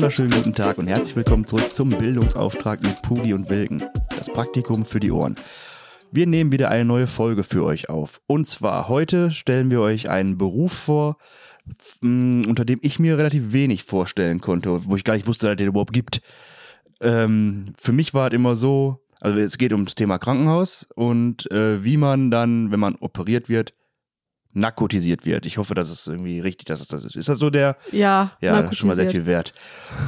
wunderschönen guten Tag und herzlich willkommen zurück zum Bildungsauftrag mit Pugi und Wilken. Das Praktikum für die Ohren. Wir nehmen wieder eine neue Folge für euch auf. Und zwar heute stellen wir euch einen Beruf vor, mm, unter dem ich mir relativ wenig vorstellen konnte, wo ich gar nicht wusste, dass es den überhaupt gibt. Ähm, für mich war es immer so, also es geht ums Thema Krankenhaus und äh, wie man dann, wenn man operiert wird, narkotisiert wird. Ich hoffe, das ist irgendwie richtig, dass es das ist. Ist das so der? Ja, Ja, das ist schon mal sehr viel wert.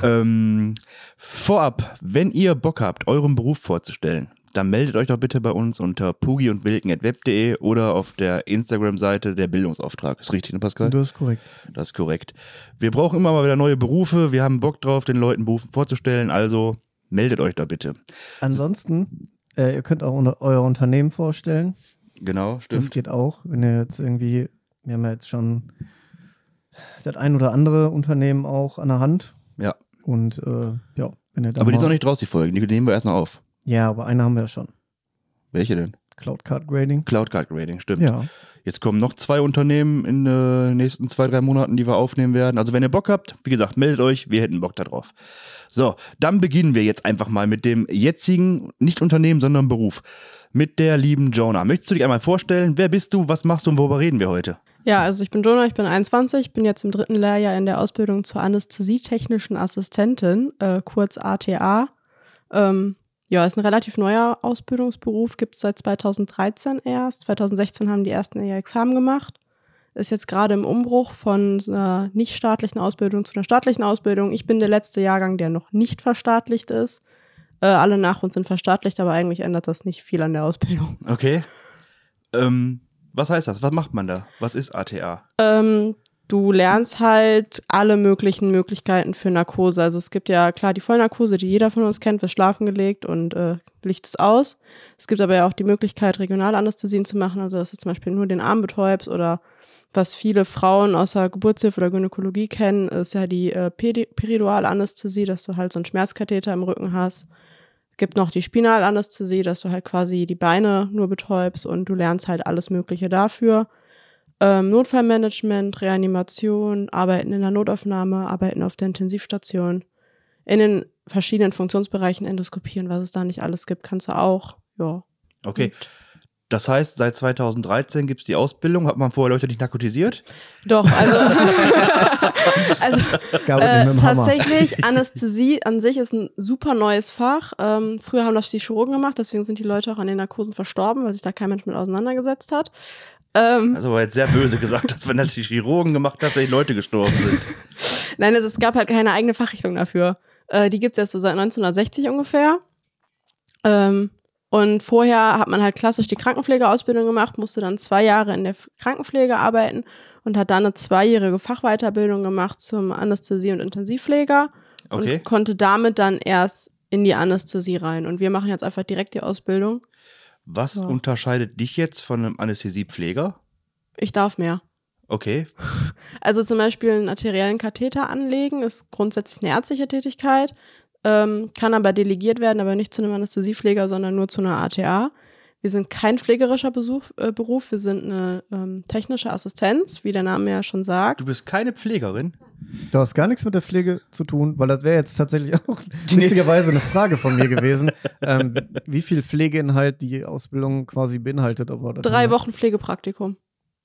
Ähm, vorab, wenn ihr Bock habt, euren Beruf vorzustellen, dann meldet euch doch bitte bei uns unter pugi und wilken.web.de oder auf der Instagram-Seite der Bildungsauftrag. Ist richtig, ne Pascal? Das ist korrekt. Das ist korrekt. Wir brauchen immer mal wieder neue Berufe. Wir haben Bock drauf, den Leuten Berufe vorzustellen. Also meldet euch da bitte. Ansonsten, äh, ihr könnt auch unter, euer Unternehmen vorstellen. Genau, Das stimmt. geht auch. Wenn ihr jetzt irgendwie, wir haben ja jetzt schon das ein oder andere Unternehmen auch an der Hand. Ja. Und äh, ja, wenn ihr da Aber die ist noch nicht draus, die Folgen. Die nehmen wir erst noch auf. Ja, aber eine haben wir ja schon. Welche denn? Cloud Card Grading. Cloud Card Grading, stimmt. Ja. Jetzt kommen noch zwei Unternehmen in den nächsten zwei, drei Monaten, die wir aufnehmen werden. Also wenn ihr Bock habt, wie gesagt, meldet euch, wir hätten Bock darauf. So, dann beginnen wir jetzt einfach mal mit dem jetzigen, nicht Unternehmen, sondern Beruf. Mit der lieben Jonah. Möchtest du dich einmal vorstellen? Wer bist du? Was machst du und worüber reden wir heute? Ja, also ich bin Jonah, ich bin 21, bin jetzt im dritten Lehrjahr in der Ausbildung zur Anästhesietechnischen Assistentin, äh, kurz ATA. Ähm, ja, ist ein relativ neuer Ausbildungsberuf, gibt es seit 2013 erst. 2016 haben die ersten ihr Examen gemacht. Ist jetzt gerade im Umbruch von einer nicht staatlichen Ausbildung zu einer staatlichen Ausbildung. Ich bin der letzte Jahrgang, der noch nicht verstaatlicht ist. Äh, alle nach uns sind verstaatlicht, aber eigentlich ändert das nicht viel an der Ausbildung. Okay. Ähm, was heißt das? Was macht man da? Was ist ATA? Ähm, du lernst halt alle möglichen Möglichkeiten für Narkose. Also es gibt ja klar die Vollnarkose, die jeder von uns kennt, wird schlafen gelegt und äh, Licht ist aus. Es gibt aber ja auch die Möglichkeit, Regionalanästhesien zu machen, also dass du zum Beispiel nur den Arm betäubst oder was viele Frauen außer Geburtshilfe oder Gynäkologie kennen, ist ja die äh, Peri Peridualanästhesie, dass du halt so einen Schmerzkatheter im Rücken hast. Es gibt noch die Spinalanästhesie, dass du halt quasi die Beine nur betäubst und du lernst halt alles Mögliche dafür. Ähm, Notfallmanagement, Reanimation, Arbeiten in der Notaufnahme, Arbeiten auf der Intensivstation. In den verschiedenen Funktionsbereichen endoskopieren, was es da nicht alles gibt, kannst du auch. Ja. Okay. Das heißt, seit 2013 gibt es die Ausbildung. Hat man vorher Leute nicht narkotisiert? Doch, also, also es äh, tatsächlich, Anästhesie an sich ist ein super neues Fach. Ähm, früher haben das die Chirurgen gemacht, deswegen sind die Leute auch an den Narkosen verstorben, weil sich da kein Mensch mit auseinandergesetzt hat. Ähm, Also war jetzt sehr böse gesagt, dass wenn das die Chirurgen gemacht hat, dass die Leute gestorben sind. Nein, es, es gab halt keine eigene Fachrichtung dafür. Äh, die gibt's erst so seit 1960 ungefähr. Ähm, und vorher hat man halt klassisch die Krankenpflegeausbildung gemacht, musste dann zwei Jahre in der Krankenpflege arbeiten und hat dann eine zweijährige Fachweiterbildung gemacht zum Anästhesie- und Intensivpfleger Okay. und konnte damit dann erst in die Anästhesie rein. Und wir machen jetzt einfach direkt die Ausbildung. Was Ja. unterscheidet dich jetzt von einem Anästhesiepfleger? Ich darf mehr. Okay. Also zum Beispiel einen arteriellen Katheter anlegen ist grundsätzlich eine ärztliche Tätigkeit, ähm, kann aber delegiert werden, aber nicht zu einem Anästhesiepfleger, sondern nur zu einer ATA. Wir sind kein pflegerischer Besuch, äh, Beruf, wir sind eine ähm, technische Assistenz, wie der Name ja schon sagt. Du bist keine Pflegerin? Du hast gar nichts mit der Pflege zu tun, weil das wäre jetzt tatsächlich auch witzigerweise eine Frage von mir gewesen, ähm, wie viel Pflegeinhalt die Ausbildung quasi beinhaltet. Aber das Drei Wochen Pflegepraktikum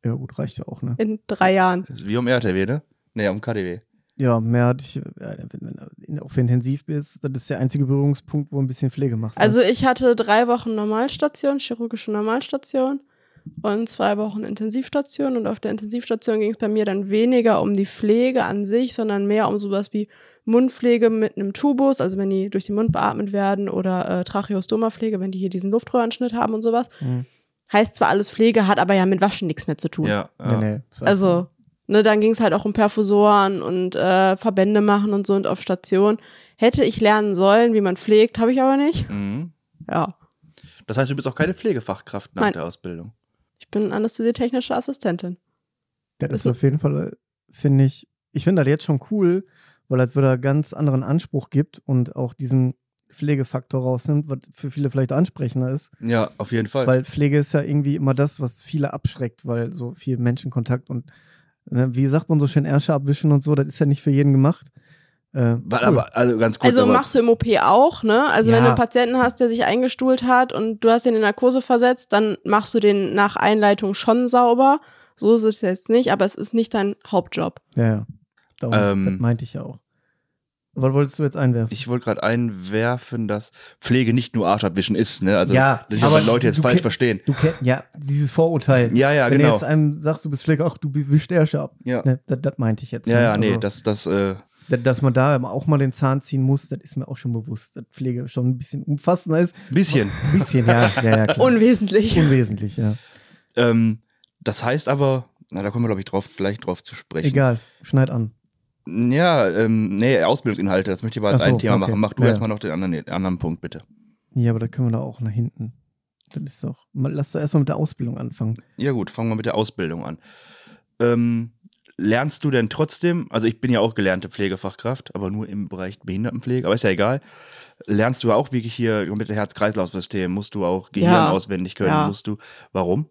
Ja gut, reicht ja auch, ne? in drei Jahren. Wie um RTW, ne? Nee, um KDW. Ja, mehr hatte ich, ja, wenn du auf intensiv bist, das ist der einzige Berührungspunkt, wo ein bisschen Pflege machst. Also ich hatte drei Wochen Normalstation, chirurgische Normalstation und zwei Wochen Intensivstation. Und auf der Intensivstation ging es bei mir dann weniger um die Pflege an sich, sondern mehr um sowas wie Mundpflege mit einem Tubus, also wenn die durch den Mund beatmet werden, oder äh, Tracheostoma-Pflege, wenn die hier diesen Luftröhrenschnitt haben und sowas. Hm. Heißt zwar alles Pflege, hat aber ja mit Waschen nichts mehr zu tun. Ja. ja. Nee, nee. Also, ne, dann ging es halt auch um Perfusoren und äh, Verbände machen und so und auf Station. Hätte ich lernen sollen, wie man pflegt, habe ich aber nicht. Mhm. Ja. Das heißt, du bist auch keine Pflegefachkraft nach Nein. der Ausbildung. Ich bin anästhesietechnische Assistentin. Das ist auf jeden Fall, finde ich, ich finde das jetzt schon cool, weil das wieder ganz anderen Anspruch gibt und auch diesen Pflegefaktor rausnimmt, was für viele vielleicht ansprechender ist. Ja, auf jeden Fall. Weil Pflege ist ja irgendwie immer das, was viele abschreckt, weil so viel Menschenkontakt und wie sagt man so schön, Ärsche abwischen und so, das ist ja nicht für jeden gemacht. Äh, War cool. aber, also ganz kurz. Also aber, machst du im OP auch, ne? Also wenn Ja. du einen Patienten hast, der sich eingestuhlt hat und du hast ihn in Narkose versetzt, dann machst du den nach Einleitung schon sauber. So ist es jetzt nicht, aber es ist nicht dein Hauptjob. Ja, ja. Darum, Ähm, das meinte ich ja auch. Was wolltest du jetzt einwerfen? Ich wollte gerade einwerfen, dass Pflege nicht nur Arschabwischen ist, ne? Also Ja, nicht, aber Leute jetzt du falsch verstehen. Du kennst ja dieses Vorurteil. Ja, ja, Wenn genau. du jetzt einem sagst, du bist Pfleger, ach, du wischst Ärsche ab. Ja. Ne, das, das meinte ich jetzt. Ja, ne? ja, nee, Also, das, das, äh, da- dass man da auch mal den Zahn ziehen muss, das ist mir auch schon bewusst. Dass Pflege schon ein bisschen umfassender ist. ein bisschen. Ein bisschen, ja, ja, ja, klar. Unwesentlich. Unwesentlich, ja. ähm, das heißt aber, na, da kommen wir, glaube ich, drauf, gleich drauf zu sprechen. Egal, schneid an. Ja, ähm, nee, Ausbildungsinhalte, das möchte ich aber als so, ein Thema okay. machen. Mach du Ja. erstmal noch den anderen, den anderen Punkt, bitte. Ja, aber da können wir da auch nach hinten. Das ist doch. Mal, lass doch erstmal mit der Ausbildung anfangen. Ja gut, fangen wir mit der Ausbildung an. Ähm, lernst du denn trotzdem, also ich bin ja auch gelernte Pflegefachkraft, aber nur im Bereich Behindertenpflege, aber ist ja egal. Lernst du auch wirklich hier mit dem Herz-Kreislauf-System? Musst du auch Gehirn Ja. auswendig können? Ja. Musst du, warum?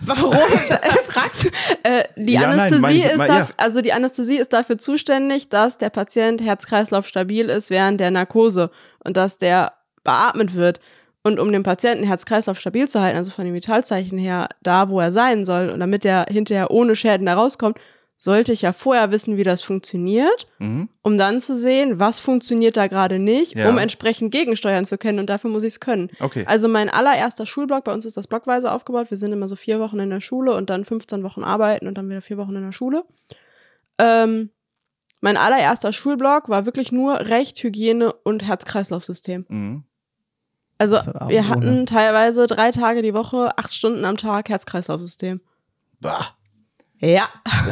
Warum? Fragst du? Äh, die Ja, Anästhesie ich- ist mein- daf- ja. also die Anästhesie ist dafür zuständig, dass der Patient Herz-Kreislauf stabil ist während der Narkose und dass der beatmet wird. Und um den Patienten Herz-Kreislauf stabil zu halten, also von den Vitalzeichen her da, wo er sein soll, und damit er hinterher ohne Schäden da rauskommt, sollte ich ja vorher wissen, wie das funktioniert, Mhm. um dann zu sehen, was funktioniert da gerade nicht, Ja. um entsprechend gegensteuern zu können. Und dafür muss ich es können. Okay. Also mein allererster Schulblock, bei uns ist das blockweise aufgebaut. Wir sind immer so vier Wochen in der Schule und dann 15 Wochen arbeiten und dann wieder vier Wochen in der Schule. Ähm, mein allererster Schulblock war wirklich nur Recht, Hygiene und Herz-Kreislauf-System. Mhm. Also wir ohne. hatten teilweise drei Tage die Woche, acht Stunden am Tag Herz-Kreislauf-System. Bah. Ja,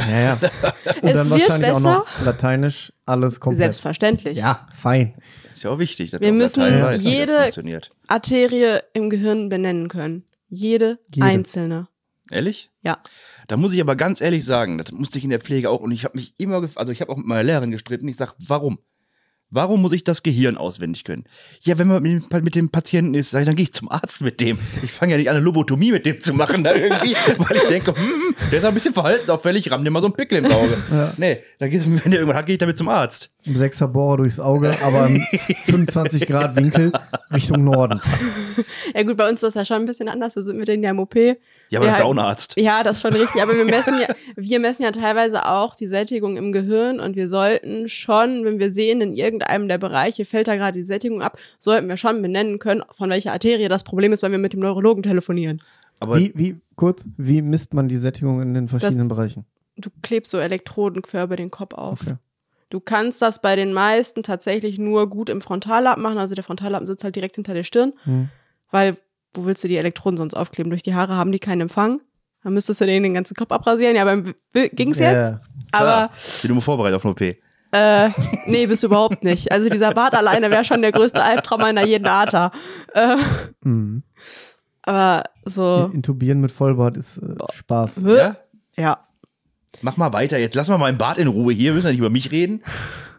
Ja, ja. Und Es dann wird wahrscheinlich auch besser. noch Lateinisch, alles komplett. selbstverständlich. Ja, fein. Ist ja auch wichtig, dass Wir müssen das jede- funktioniert. Arterie im Gehirn benennen können. Jede, Jede. einzelne. Ehrlich? Ja. Da muss ich aber ganz ehrlich sagen, das musste ich in der Pflege auch und ich habe mich immer, gef- also ich habe auch mit meiner Lehrerin gestritten. Ich sage, warum? Warum muss ich das Gehirn auswendig können? Ja, wenn man mit dem, mit dem Patienten ist, sag ich, dann gehe ich zum Arzt mit dem. Ich fange ja nicht an, eine Lobotomie mit dem zu machen da irgendwie, weil ich denke, hm, der ist ein bisschen verhaltensauffällig, ramm dir mal so einen Pickel ins Auge. Ja. Nee, dann geht's, wenn der irgendwann hat, gehe ich damit zum Arzt. Ein Sechser Bohrer durchs Auge, aber im 25 Grad Winkel Richtung Norden. Ja gut, bei uns ist das ja schon ein bisschen anders. Wir sind mit denen ja im OP. Ja, aber das ist ja auch ein Arzt. Ja, das ist schon richtig. Aber wir messen ja, wir messen ja teilweise auch die Sättigung im Gehirn und wir sollten schon, wenn wir sehen, in irgendeinem der Bereiche fällt da gerade die Sättigung ab, sollten wir schon benennen können, von welcher Arterie das Problem ist, wenn wir mit dem Neurologen telefonieren. Aber Wie, wie, kurz, wie misst man die Sättigung in den verschiedenen Das- Bereichen? Du klebst so Elektroden quer über den Kopf auf. Okay. Du kannst das bei den meisten tatsächlich nur gut im Frontallappen machen. Also der Frontallappen sitzt halt direkt hinter der Stirn, Hm. weil wo willst du die Elektroden sonst aufkleben? Durch die Haare haben die keinen Empfang. Dann müsstest du denen den ganzen Kopf abrasieren. Ja, beim ging's Ja, jetzt. ja. Aber ich bin immer vorbereitet auf eine OP. Äh, nee, bist du überhaupt nicht. Also dieser Bart alleine wäre schon der größte Albtraum einer jeden Ata. Äh, Hm. aber so, Intubieren mit Vollbart ist äh, Spaß. Ja? ja. Mach mal weiter. Jetzt lass mal meinen Bart in Ruhe hier. Wir müssen ja nicht über mich reden.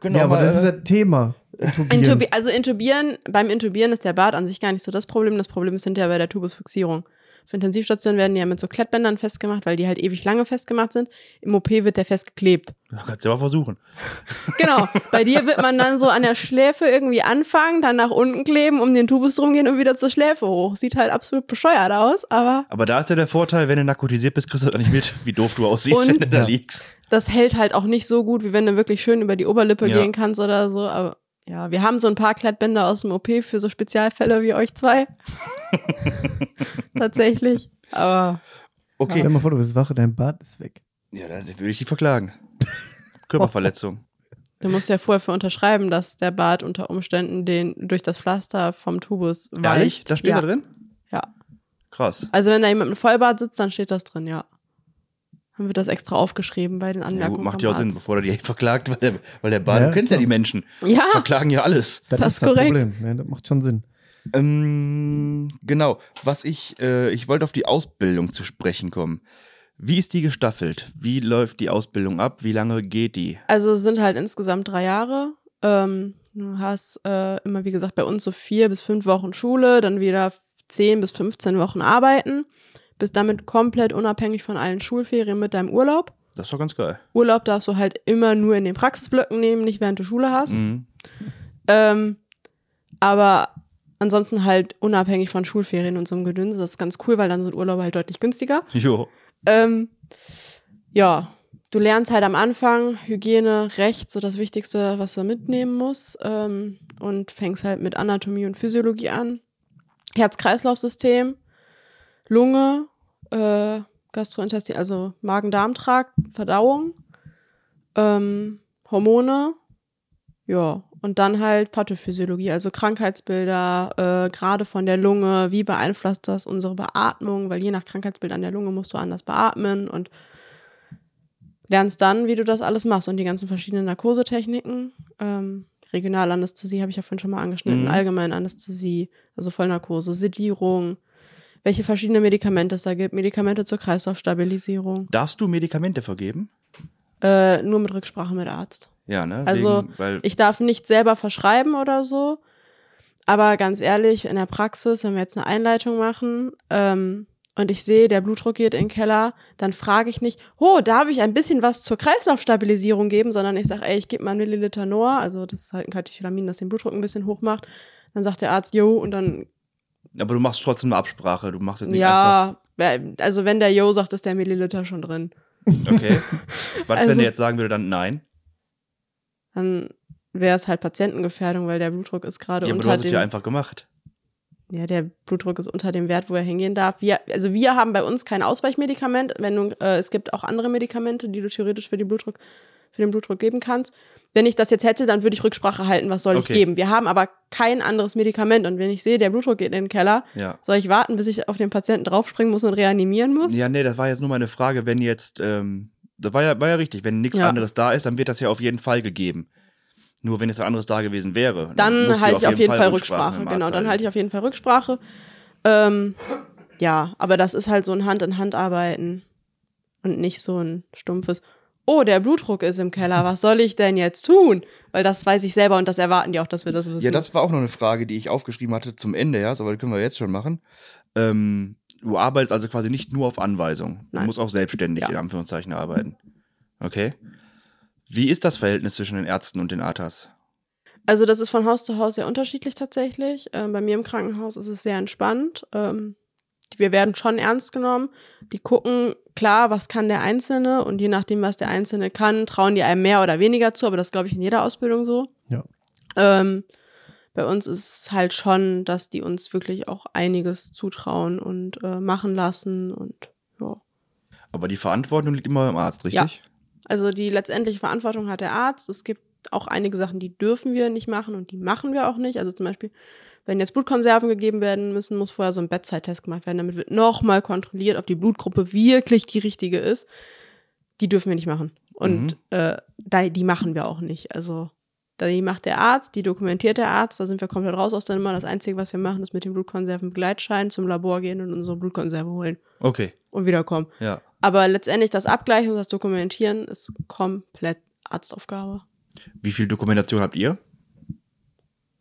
Können Ja, aber mal, das ist äh, das Thema. Intubieren. Intubi also intubieren, beim Intubieren ist der Bart an sich gar nicht so das Problem. Das Problem ist hinterher bei der Tubusfixierung. Auf Intensivstationen werden die ja mit so Klettbändern festgemacht, weil die halt ewig lange festgemacht sind. Im OP wird der festgeklebt. Ja, kannst du ja mal versuchen. Genau. Bei dir wird man dann so an der Schläfe irgendwie anfangen, dann nach unten kleben, um den Tubus drum gehen und wieder zur Schläfe hoch. Sieht halt absolut bescheuert aus, aber Aber da ist ja der Vorteil, wenn du narkotisiert bist, kriegst du das nicht mit, wie doof du aussiehst, Und- wenn du da Ja. liegst. das hält halt auch nicht so gut, wie wenn du wirklich schön über die Oberlippe Ja. gehen kannst oder so. Aber ja, wir haben so ein paar Klettbänder aus dem OP für so Spezialfälle wie euch zwei. Tatsächlich. Aber Okay. Stell mal vor, du bist wach, dein Bart ist weg. Ja, dann würde ich die verklagen. Körperverletzung. du musst ja vorher für unterschreiben, dass der Bart unter Umständen den durch das Pflaster vom Tubus weicht. Ehrlich? Das steht ja. da drin? Ja. Krass. Also wenn da jemand mit einem Vollbart sitzt, dann steht das drin, ja. Dann wird das extra aufgeschrieben bei den Ja, Anmerkungen. gut, macht ja auch Sinn, bevor er die verklagt, weil der, weil der Bart, Ja, du kennst ja die Menschen, Ja, verklagen ja alles. Das, Das ist ist das korrekt. Problem. Ja, das macht schon Sinn. Ähm, genau. Was ich, äh, ich wollte auf die Ausbildung zu sprechen kommen. Wie ist die gestaffelt? Wie läuft die Ausbildung ab? Wie lange geht die? Also es sind halt insgesamt drei Jahre. Ähm, du hast äh, immer, wie gesagt, bei uns so vier bis fünf Wochen Schule, dann wieder zehn bis 15 Wochen arbeiten. Bist damit komplett unabhängig von allen Schulferien mit deinem Urlaub. Das ist doch ganz geil. Urlaub darfst du halt immer nur in den Praxisblöcken nehmen, nicht während du Schule hast. Mhm. Ähm, aber ansonsten halt unabhängig von Schulferien und so einem Gedöns. Das ist ganz cool, weil dann sind Urlaube halt deutlich günstiger. Jo. Ähm, ja, du lernst halt am Anfang Hygiene, Recht, so das Wichtigste, was du mitnehmen musst. Ähm, und fängst halt mit Anatomie und Physiologie an. Herz-Kreislauf-System, Lunge, äh, Gastrointestin, also Magen-Darm-Trakt, Verdauung, ähm, Hormone, ja, und dann halt Pathophysiologie, also Krankheitsbilder, äh, gerade von der Lunge, wie beeinflusst das unsere Beatmung, weil je nach Krankheitsbild an der Lunge musst du anders beatmen und lernst dann, wie du das alles machst und die ganzen verschiedenen Narkosetechniken. Ähm, Regionalanästhesie habe ich ja vorhin schon mal angeschnitten, Mhm. Allgemeinanästhesie, also Vollnarkose, Sedierung, welche verschiedene Medikamente es da gibt, Medikamente zur Kreislaufstabilisierung, Darfst du Medikamente vergeben? äh, nur mit Rücksprache mit Arzt. Ja, ne? Also, Wegen, Ich darf nicht selber verschreiben oder so. Aber ganz ehrlich, in der Praxis, wenn wir jetzt eine Einleitung machen ähm, und ich sehe, der Blutdruck geht in den Keller, dann frage ich nicht, oh, darf ich ein bisschen was zur Kreislaufstabilisierung geben, sondern ich sage, ey, ich gebe mal einen Milliliter Noah, also das ist halt ein Katecholamin, das den Blutdruck ein bisschen hoch macht. Dann sagt der Arzt, jo, und dann, aber du machst trotzdem eine Absprache. Du machst jetzt nicht einfach. ja, also wenn der Jo sagt, ist der Milliliter schon drin. Okay. Was, wenn Also- der jetzt sagen würde, dann nein? Dann wäre es halt Patientengefährdung, weil der Blutdruck ist gerade Ja, aber du unter hast es dem ja einfach gemacht. Ja, der Blutdruck ist unter dem Wert, wo er hingehen darf. Wir, also wir haben bei uns kein Ausweichmedikament. Wenn du, äh, es gibt auch andere Medikamente, die du theoretisch für, die Blutdruck, für den Blutdruck geben kannst. Wenn ich das jetzt hätte, dann würde ich Rücksprache halten, was soll Okay. ich geben. Wir haben aber kein anderes Medikament. Und wenn ich sehe, der Blutdruck geht in den Keller, Ja. soll ich warten, bis ich auf den Patienten draufspringen muss und reanimieren muss? Ja, nee, das war jetzt nur meine Frage, wenn jetzt, ähm, das war ja, war ja richtig, wenn nichts Ja. anderes da ist, dann wird das ja auf jeden Fall gegeben. Nur wenn es anderes da gewesen wäre. dann musst du halte ich auf jeden Fall Rücksprache. mit dem Genau, dann halte ich auf jeden Fall Rücksprache. Ähm, ja, aber das ist halt so ein Hand in Hand arbeiten und nicht so ein stumpfes. Oh, der Blutdruck ist im Keller. Was soll ich denn jetzt tun? Weil das weiß ich selber und das erwarten die auch, dass wir das wissen. Ja, das war auch noch eine Frage, die ich aufgeschrieben hatte zum Ende, ja, aber das können wir jetzt schon machen. Ähm, du arbeitest also quasi nicht nur auf Anweisung. Du Nein. musst auch selbstständig Ja. in Anführungszeichen arbeiten. Okay. Wie ist das Verhältnis zwischen den Ärzten und den ATAs? Also das ist von Haus zu Haus sehr unterschiedlich tatsächlich. Ähm, bei mir im Krankenhaus ist es sehr entspannt. Ähm, wir werden schon ernst genommen. Die gucken, klar, was kann der Einzelne und je nachdem, was der Einzelne kann, trauen die einem mehr oder weniger zu, aber das glaube ich in jeder Ausbildung so. Ja. Ähm, bei uns ist es halt schon, dass die uns wirklich auch einiges zutrauen und äh, machen lassen und ja. Aber die Verantwortung liegt immer beim Arzt, richtig? Also die letztendliche Verantwortung hat der Arzt. Es gibt auch einige Sachen, die dürfen wir nicht machen und die machen wir auch nicht. Also zum Beispiel, wenn jetzt Blutkonserven gegeben werden müssen, muss vorher so ein Bedside-Test gemacht werden. Damit wird nochmal kontrolliert, ob die Blutgruppe wirklich die richtige ist. Die dürfen wir nicht machen. Und äh, da, die machen wir auch nicht. Also die macht der Arzt, die dokumentiert der Arzt. Da sind wir komplett raus aus der Nummer. Das Einzige, was wir machen, ist mit den Blutkonserven Begleitschein zum Labor gehen und unsere Blutkonserve holen Okay, und wiederkommen. ja. Aber letztendlich das Abgleichen und das Dokumentieren ist komplett Arztaufgabe. Wie viel Dokumentation habt ihr?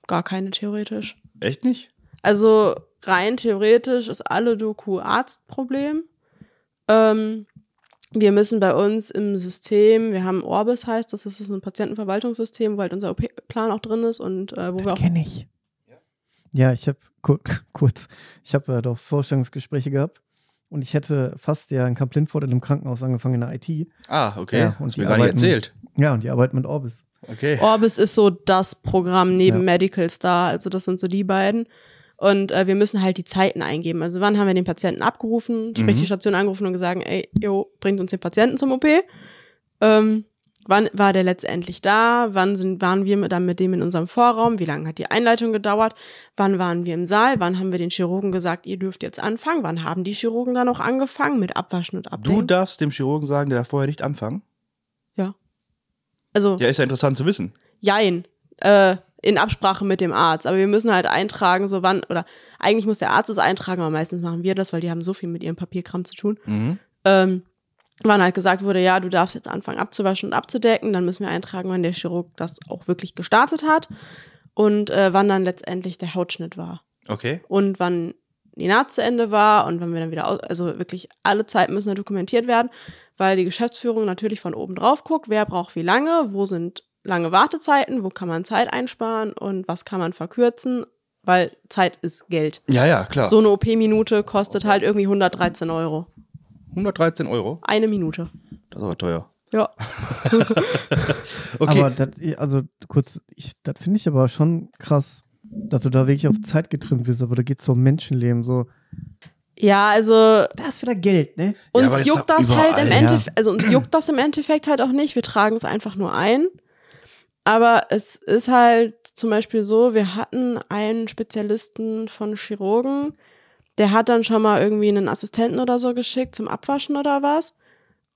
Gar keine theoretisch. Echt nicht? Also rein theoretisch ist alle Doku Arztproblem. Ähm, wir müssen bei uns im System, wir haben Orbis heißt das, das ist ein Patientenverwaltungssystem, wo halt unser OP-Plan auch drin ist und äh, wo wir auch Kenne ich. Ja, ich habe kur kurz, ich habe ja doch Vorstellungsgespräche gehabt und ich hätte fast ja in Kamp-Lindfort in einem Krankenhaus angefangen in der IT. Ah, okay. Ja, und die mir gar nicht arbeiten- erzählt. Ja, und die arbeiten mit Orbis. Okay. Orbis ist so das Programm neben Ja. Medical Star, also das sind so die beiden. Und äh, wir müssen halt die Zeiten eingeben. Also wann haben wir den Patienten abgerufen, sprich Mhm. die Station angerufen und gesagt, ey, jo, bringt uns den Patienten zum OP. Ähm, wann war der letztendlich da? Wann sind, waren wir mit, dann mit dem in unserem Vorraum? Wie lange hat die Einleitung gedauert? Wann waren wir im Saal? Wann haben wir den Chirurgen gesagt, ihr dürft jetzt anfangen? Wann haben die Chirurgen dann auch angefangen mit Abwaschen und Du Abdenken? darfst dem Chirurgen sagen, der darf vorher nicht anfangen. Also Ja, ist ja interessant zu wissen. Jein. Äh, in Absprache mit dem Arzt. Aber wir müssen halt eintragen, so wann, oder eigentlich muss der Arzt es eintragen, aber meistens machen wir das, weil die haben so viel mit ihrem Papierkram zu tun. Mhm. Ähm, wann halt gesagt wurde, ja, du darfst jetzt anfangen abzuwaschen und abzudecken, dann müssen wir eintragen, wann der Chirurg das auch wirklich gestartet hat und äh, wann dann letztendlich der Hautschnitt war. Okay. Und wann die Naht zu Ende war und wann wir dann wieder, aus, also wirklich alle Zeiten müssen da dokumentiert werden, weil die Geschäftsführung natürlich von oben drauf guckt, wer braucht wie lange, wo sind lange Wartezeiten, wo kann man Zeit einsparen und was kann man verkürzen, weil Zeit ist Geld. Ja, ja, klar. So eine OP-Minute kostet halt irgendwie 113 Euro. 113 Euro? Eine Minute. Das ist aber teuer. Ja. okay. Aber das, also kurz, ich, das finde ich aber schon krass, dass du da wirklich auf Zeit getrimmt bist, aber da geht es um Menschenleben so. Ja, also. Das ist wieder Geld, ne? Uns ja, juckt das überall, halt im Endeffekt, also uns juckt das im Endeffekt halt auch nicht. Wir tragen es einfach nur ein. Aber es ist halt zum Beispiel so, wir hatten einen Spezialisten von Chirurgen, der hat dann schon mal irgendwie einen Assistenten oder so geschickt zum Abwaschen oder was.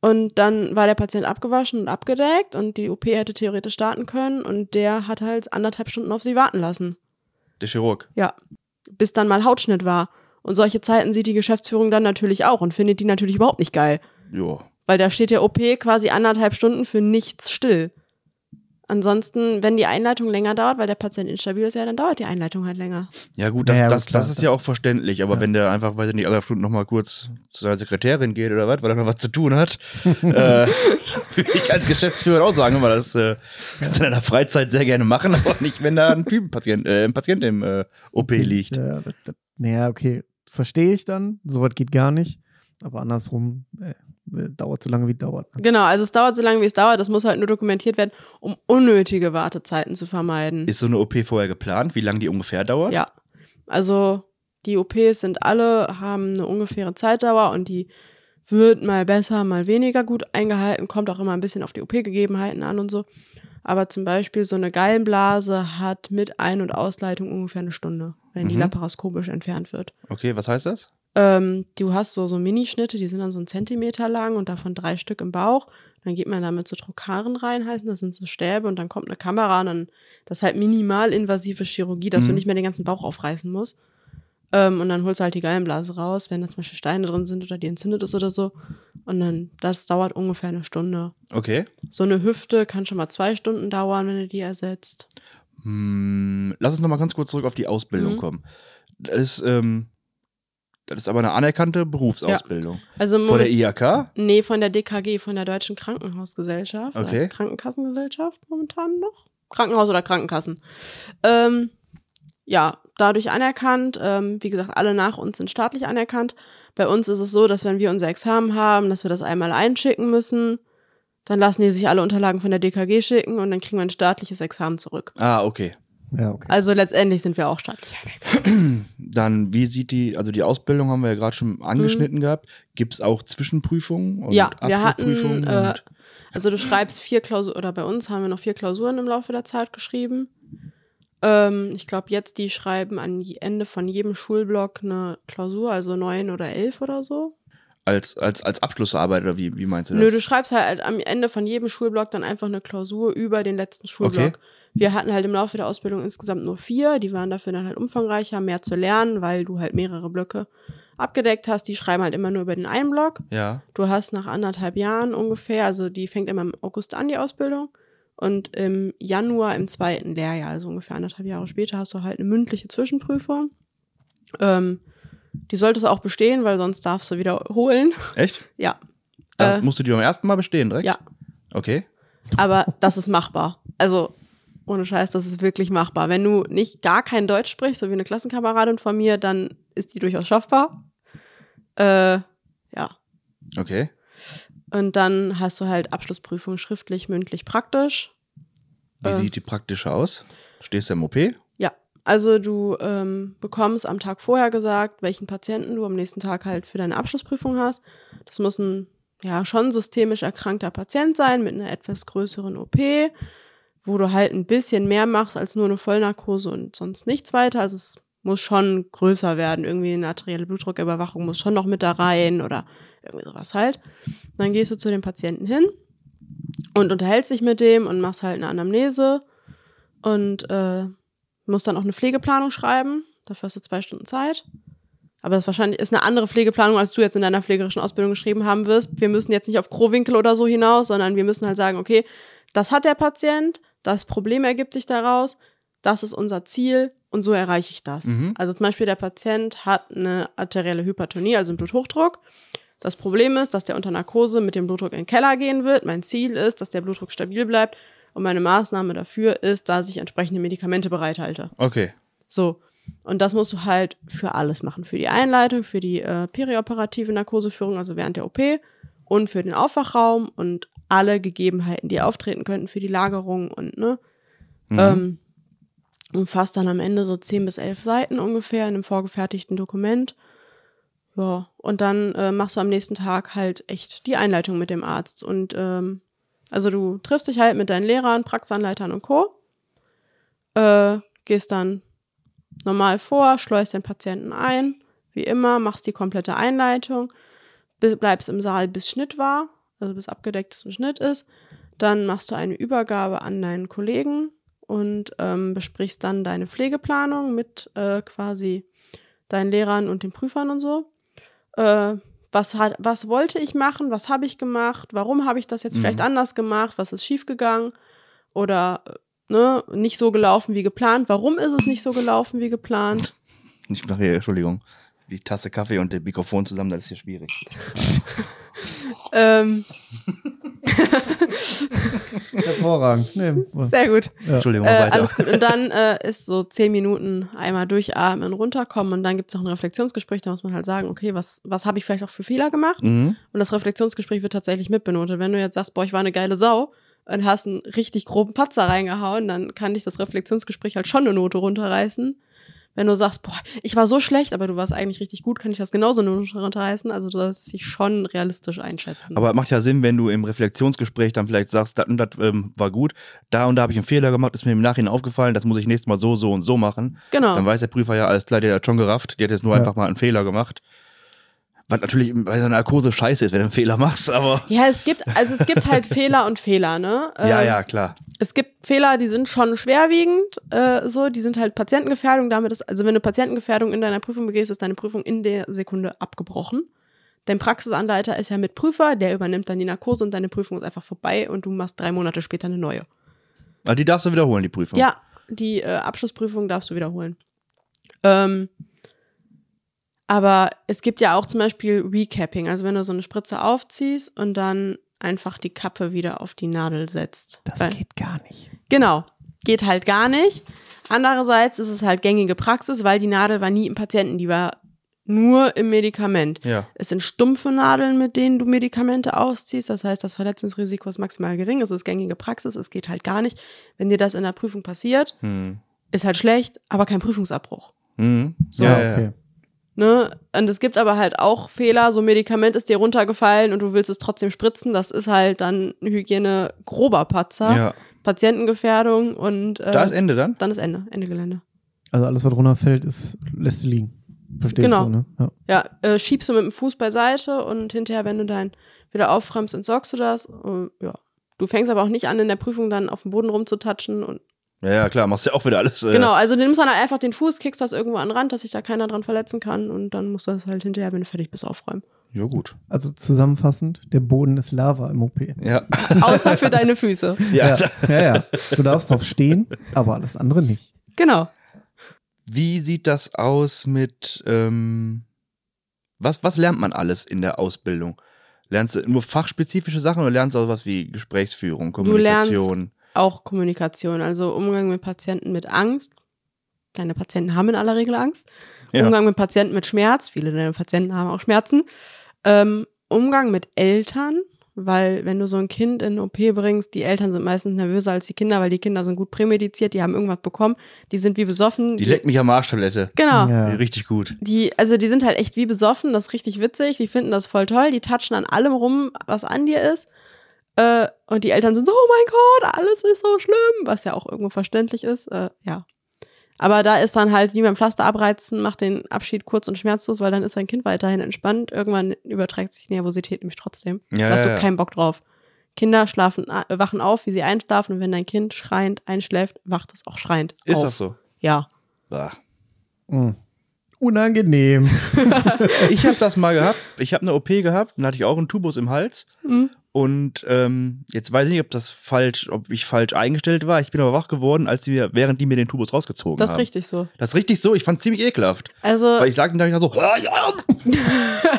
Und dann war der Patient abgewaschen und abgedeckt und die OP hätte theoretisch starten können und der hat halt anderthalb Stunden auf sie warten lassen. Der Chirurg? Ja. Bis dann mal Hautschnitt war. Und solche Zeiten sieht die Geschäftsführung dann natürlich auch und findet die natürlich überhaupt nicht geil. Jo. Weil da steht der OP quasi anderthalb Stunden für nichts still. Ansonsten, wenn die Einleitung länger dauert, weil der Patient instabil ist, ja, dann dauert die Einleitung halt länger. Ja, gut, das, ja, das, das ist ja auch verständlich. Aber ja. wenn der einfach, weiß ich nicht, alle Stunden nochmal kurz zu seiner Sekretärin geht oder was, weil er noch was zu tun hat, äh, würde ich als Geschäftsführer auch sagen, weil das äh, kannst du in deiner Freizeit sehr gerne machen, aber nicht, wenn da ein Typenpatient, äh, ein Patient im äh, OP liegt. Ja, das, das, naja, okay, verstehe ich dann. So was geht gar nicht. Aber andersrum, äh, dauert so lange, wie es dauert. Ne? Genau, also es dauert so lange, wie es dauert. Das muss halt nur dokumentiert werden, um unnötige Wartezeiten zu vermeiden. Ist so eine OP vorher geplant, wie lange die ungefähr dauert? Ja. Also die OPs sind alle, haben eine ungefähre Zeitdauer und die wird mal besser, mal weniger gut eingehalten, kommt auch immer ein bisschen auf die OP-Gegebenheiten an und so. Aber zum Beispiel so eine Gallenblase hat mit Ein- und Ausleitung ungefähr eine Stunde, wenn mhm. die laparoskopisch entfernt wird. Okay, was heißt das? Ähm, du hast so, so Minischnitte, die sind dann so einen Zentimeter lang und davon drei Stück im Bauch. Dann geht man damit so Trokaren rein, heißen das sind so Stäbe und dann kommt eine Kamera und dann, das ist halt minimal invasive Chirurgie, dass mhm. du nicht mehr den ganzen Bauch aufreißen musst. Ähm, und dann holst du halt die Gallenblase raus, wenn da zum Beispiel Steine drin sind oder die entzündet ist oder so. Und dann, das dauert ungefähr eine Stunde. Okay. So eine Hüfte kann schon mal zwei Stunden dauern, wenn du die ersetzt. Hm, lass uns noch mal ganz kurz zurück auf die Ausbildung mhm. kommen. Das ist, ähm, das ist aber eine anerkannte Berufsausbildung. Ja. Also von der IHK? Nee, von der DKG, von der Deutschen Krankenhausgesellschaft. Okay. Krankenkassengesellschaft momentan noch. Krankenhaus oder Krankenkassen. Ähm, ja, dadurch anerkannt. Ähm, wie gesagt, alle nach uns sind staatlich anerkannt. Bei uns ist es so, dass wenn wir unser Examen haben, dass wir das einmal einschicken müssen. Dann lassen die sich alle Unterlagen von der DKG schicken und dann kriegen wir ein staatliches Examen zurück. Ah, okay. Ja, okay. Also letztendlich sind wir auch staatlich anerkannt. Dann, wie sieht die, also die Ausbildung haben wir ja gerade schon angeschnitten mhm. gehabt. Gibt es auch Zwischenprüfungen und ja, wir hatten, äh, also du schreibst vier Klausuren, oder bei uns haben wir noch vier Klausuren im Laufe der Zeit geschrieben. Ähm, ich glaube, jetzt die schreiben an Ende von jedem Schulblock eine Klausur, also neun oder elf oder so. Als, als, als Abschlussarbeit oder wie, wie meinst du das? Nö, du schreibst halt am Ende von jedem Schulblock dann einfach eine Klausur über den letzten Schulblock. Okay. Wir hatten halt im Laufe der Ausbildung insgesamt nur vier, die waren dafür dann halt umfangreicher, mehr zu lernen, weil du halt mehrere Blöcke abgedeckt hast. Die schreiben halt immer nur über den einen Block. Ja. Du hast nach anderthalb Jahren ungefähr, also die fängt immer im August an, die Ausbildung. Und im Januar im zweiten Lehrjahr, also ungefähr anderthalb Jahre später, hast du halt eine mündliche Zwischenprüfung. Ähm, die solltest du auch bestehen, weil sonst darfst du wiederholen. Echt? Ja. Das äh, musst du die beim ersten Mal bestehen, direkt? Ja. Okay. Aber das ist machbar. Also, ohne Scheiß, das ist wirklich machbar. Wenn du nicht gar kein Deutsch sprichst, so wie eine Klassenkameradin von mir, dann ist die durchaus schaffbar. Äh, ja. Okay. Und dann hast du halt Abschlussprüfung schriftlich, mündlich, praktisch. Wie äh, sieht die praktische aus? Stehst du im OP? Ja, also du ähm, bekommst am Tag vorher gesagt, welchen Patienten du am nächsten Tag halt für deine Abschlussprüfung hast. Das muss ein ja schon systemisch erkrankter Patient sein mit einer etwas größeren OP, wo du halt ein bisschen mehr machst als nur eine Vollnarkose und sonst nichts weiter. Also es muss schon größer werden. Irgendwie eine arterielle Blutdrucküberwachung muss schon noch mit da rein oder irgendwie sowas halt. Dann gehst du zu dem Patienten hin und unterhältst dich mit dem und machst halt eine Anamnese und äh, musst dann auch eine Pflegeplanung schreiben. Dafür hast du zwei Stunden Zeit. Aber das wahrscheinlich ist eine andere Pflegeplanung, als du jetzt in deiner pflegerischen Ausbildung geschrieben haben wirst. Wir müssen jetzt nicht auf Krowinkel oder so hinaus, sondern wir müssen halt sagen, okay, das hat der Patient, das Problem ergibt sich daraus, das ist unser Ziel und so erreiche ich das. Mhm. Also zum Beispiel der Patient hat eine arterielle Hypertonie, also einen Bluthochdruck. Das Problem ist, dass der unter Narkose mit dem Blutdruck in den Keller gehen wird. Mein Ziel ist, dass der Blutdruck stabil bleibt. Und meine Maßnahme dafür ist, dass ich entsprechende Medikamente bereithalte. Okay. So. Und das musst du halt für alles machen. Für die Einleitung, für die äh, perioperative Narkoseführung, also während der OP und für den Aufwachraum und alle Gegebenheiten, die auftreten könnten für die Lagerung und ne. Mhm. Ähm, umfasst dann am Ende so 10 bis 11 Seiten ungefähr in einem vorgefertigten Dokument. Ja, und dann äh, machst du am nächsten Tag halt echt die Einleitung mit dem Arzt. Und ähm, also du triffst dich halt mit deinen Lehrern, Praxisanleitern und Co. Äh, gehst dann normal vor, schleust den Patienten ein, wie immer, machst die komplette Einleitung, bleibst im Saal, bis Schnitt war, also bis abgedecktes Schnitt ist. Dann machst du eine Übergabe an deinen Kollegen und ähm, besprichst dann deine Pflegeplanung mit äh, quasi deinen Lehrern und den Prüfern und so. Äh, was, hat, was wollte ich machen? Was habe ich gemacht? Warum habe ich das jetzt Mhm. vielleicht anders gemacht? Was ist schiefgegangen? Oder äh, ne, nicht so gelaufen wie geplant? Warum ist es nicht so gelaufen wie geplant? Ich mache hier, Entschuldigung, die Tasse Kaffee und das Mikrofon zusammen, das ist hier schwierig. ähm, Hervorragend. Nee, sehr gut. Entschuldigung, Äh, weiter. alles gut. Und dann äh, ist so zehn Minuten einmal durchatmen, runterkommen und dann gibt es noch ein Reflexionsgespräch. Da muss man halt sagen, okay, was, was habe ich vielleicht auch für Fehler gemacht? Mhm. Und das Reflexionsgespräch wird tatsächlich mitbenotet. Wenn du jetzt sagst, boah, ich war eine geile Sau und hast einen richtig groben Patzer reingehauen, dann kann dich das Reflexionsgespräch halt schon eine Note runterreißen. Wenn du sagst, boah, ich war so schlecht, aber du warst eigentlich richtig gut, kann ich das genauso eine Note runterreißen. Also du sollst dich schon realistisch einschätzen. Aber macht ja Sinn, wenn du im Reflexionsgespräch dann vielleicht sagst, das und das ähm, war gut, da und da habe ich einen Fehler gemacht, ist mir im Nachhinein aufgefallen, das muss ich nächstes Mal so, so und so machen. genau. Dann weiß der Prüfer ja, alles klar, der hat schon gerafft, der hat jetzt nur Ja. einfach mal einen Fehler gemacht. Was natürlich bei so einer Narkose scheiße ist, wenn du einen Fehler machst, aber. Ja, es gibt, also es gibt halt Fehler und Fehler, ne? ja, Ähm, ja, klar. Es gibt Fehler, die sind schon schwerwiegend, äh, so, die sind halt Patientengefährdung. Damit ist, also wenn du Patientengefährdung in deiner Prüfung begehst, ist deine Prüfung in der Sekunde abgebrochen. Dein Praxisanleiter ist ja mit Prüfer, der übernimmt dann die Narkose und deine Prüfung ist einfach vorbei und du machst drei Monate später eine neue. Aber die darfst du wiederholen, die Prüfung. Ja, die äh, Abschlussprüfung darfst du wiederholen. Ähm, aber es gibt ja auch zum Beispiel Recapping, also wenn du so eine Spritze aufziehst und dann einfach die Kappe wieder auf die Nadel setzt. Das Weil- geht gar nicht. Genau, geht halt gar nicht. Andererseits ist es halt gängige Praxis, weil die Nadel war nie im Patienten, die war nur im Medikament. Ja. Es sind stumpfe Nadeln, mit denen du Medikamente ausziehst. Das heißt, das Verletzungsrisiko ist maximal gering. Es ist gängige Praxis. Es geht halt gar nicht. Wenn dir das in der Prüfung passiert, Hm. ist halt schlecht, aber kein Prüfungsabbruch. Mhm. So. Ja, okay. Ne? Und es gibt aber halt auch Fehler, so ein Medikament ist dir runtergefallen und du willst es trotzdem spritzen. Das ist halt dann Hygiene grober Patzer, ja. Patientengefährdung und äh, Da ist Ende dann? dann ist Ende, Ende Gelände. Also alles, was runterfällt, ist, lässt du liegen. Verstehst Genau. du, ne? Ja. Ja, äh, schiebst du mit dem Fuß beiseite und hinterher, wenn du dein wieder aufräumst, entsorgst du das. Äh, ja. Du fängst aber auch nicht an, in der Prüfung dann auf dem Boden rumzutatschen. Und, Ja, ja, klar, machst ja auch wieder alles. Äh, Genau, also du nimmst dann halt einfach den Fuß, kickst das irgendwo an den Rand, dass sich da keiner dran verletzen kann und dann musst du das halt hinterher, wenn du fertig bist, aufräumen. Ja, gut. Also zusammenfassend, der Boden ist Lava im OP. Ja. Außer für deine Füße. ja, klar. ja, ja. Du darfst drauf stehen, aber alles andere nicht. Genau. Wie sieht das aus mit, ähm, was, was lernt man alles in der Ausbildung? Lernst du nur fachspezifische Sachen oder lernst du auch was wie Gesprächsführung, Du lernst- Kommunikation? Auch Kommunikation, also Umgang mit Patienten mit Angst. Deine Patienten haben in aller Regel Angst. Ja. Umgang mit Patienten mit Schmerz. Viele deiner Patienten haben auch Schmerzen. Ähm, Umgang mit Eltern, weil wenn du so ein Kind in eine OP bringst, die Eltern sind meistens nervöser als die Kinder, weil die Kinder sind gut prämediziert, die haben irgendwas bekommen, die sind wie besoffen. Die leckt mich am Arschtablette. Genau. Ja. Richtig gut. Die, also die sind halt echt wie besoffen, das ist richtig witzig, die finden das voll toll, die touchen an allem rum, was an dir ist. Äh, und die Eltern sind so, oh mein Gott, alles ist so schlimm, was ja auch irgendwo verständlich ist, äh, ja. Aber da ist dann halt wie beim Pflaster abreizen, macht den Abschied kurz und schmerzlos, weil dann ist dein Kind weiterhin entspannt. Irgendwann überträgt sich die Nervosität nämlich trotzdem. Ja, da hast ja, du ja. keinen Bock drauf. Kinder schlafen, wachen auf, wie sie einschlafen und wenn dein Kind schreiend einschläft, wacht es auch schreiend Ist auf. das so? Ja. Ah. Mm. Unangenehm. Ich habe das mal gehabt. Ich habe eine OP gehabt, dann hatte ich auch einen Tubus im Hals. Mhm. Und ähm, jetzt weiß ich nicht, ob das falsch, ob ich falsch eingestellt war. Ich bin aber wach geworden, als wir, während die mir den Tubus rausgezogen Das ist haben. richtig so. Das ist richtig so. Ich fand es ziemlich ekelhaft. Also, Weil ich lag dann da so, "Ah, ja."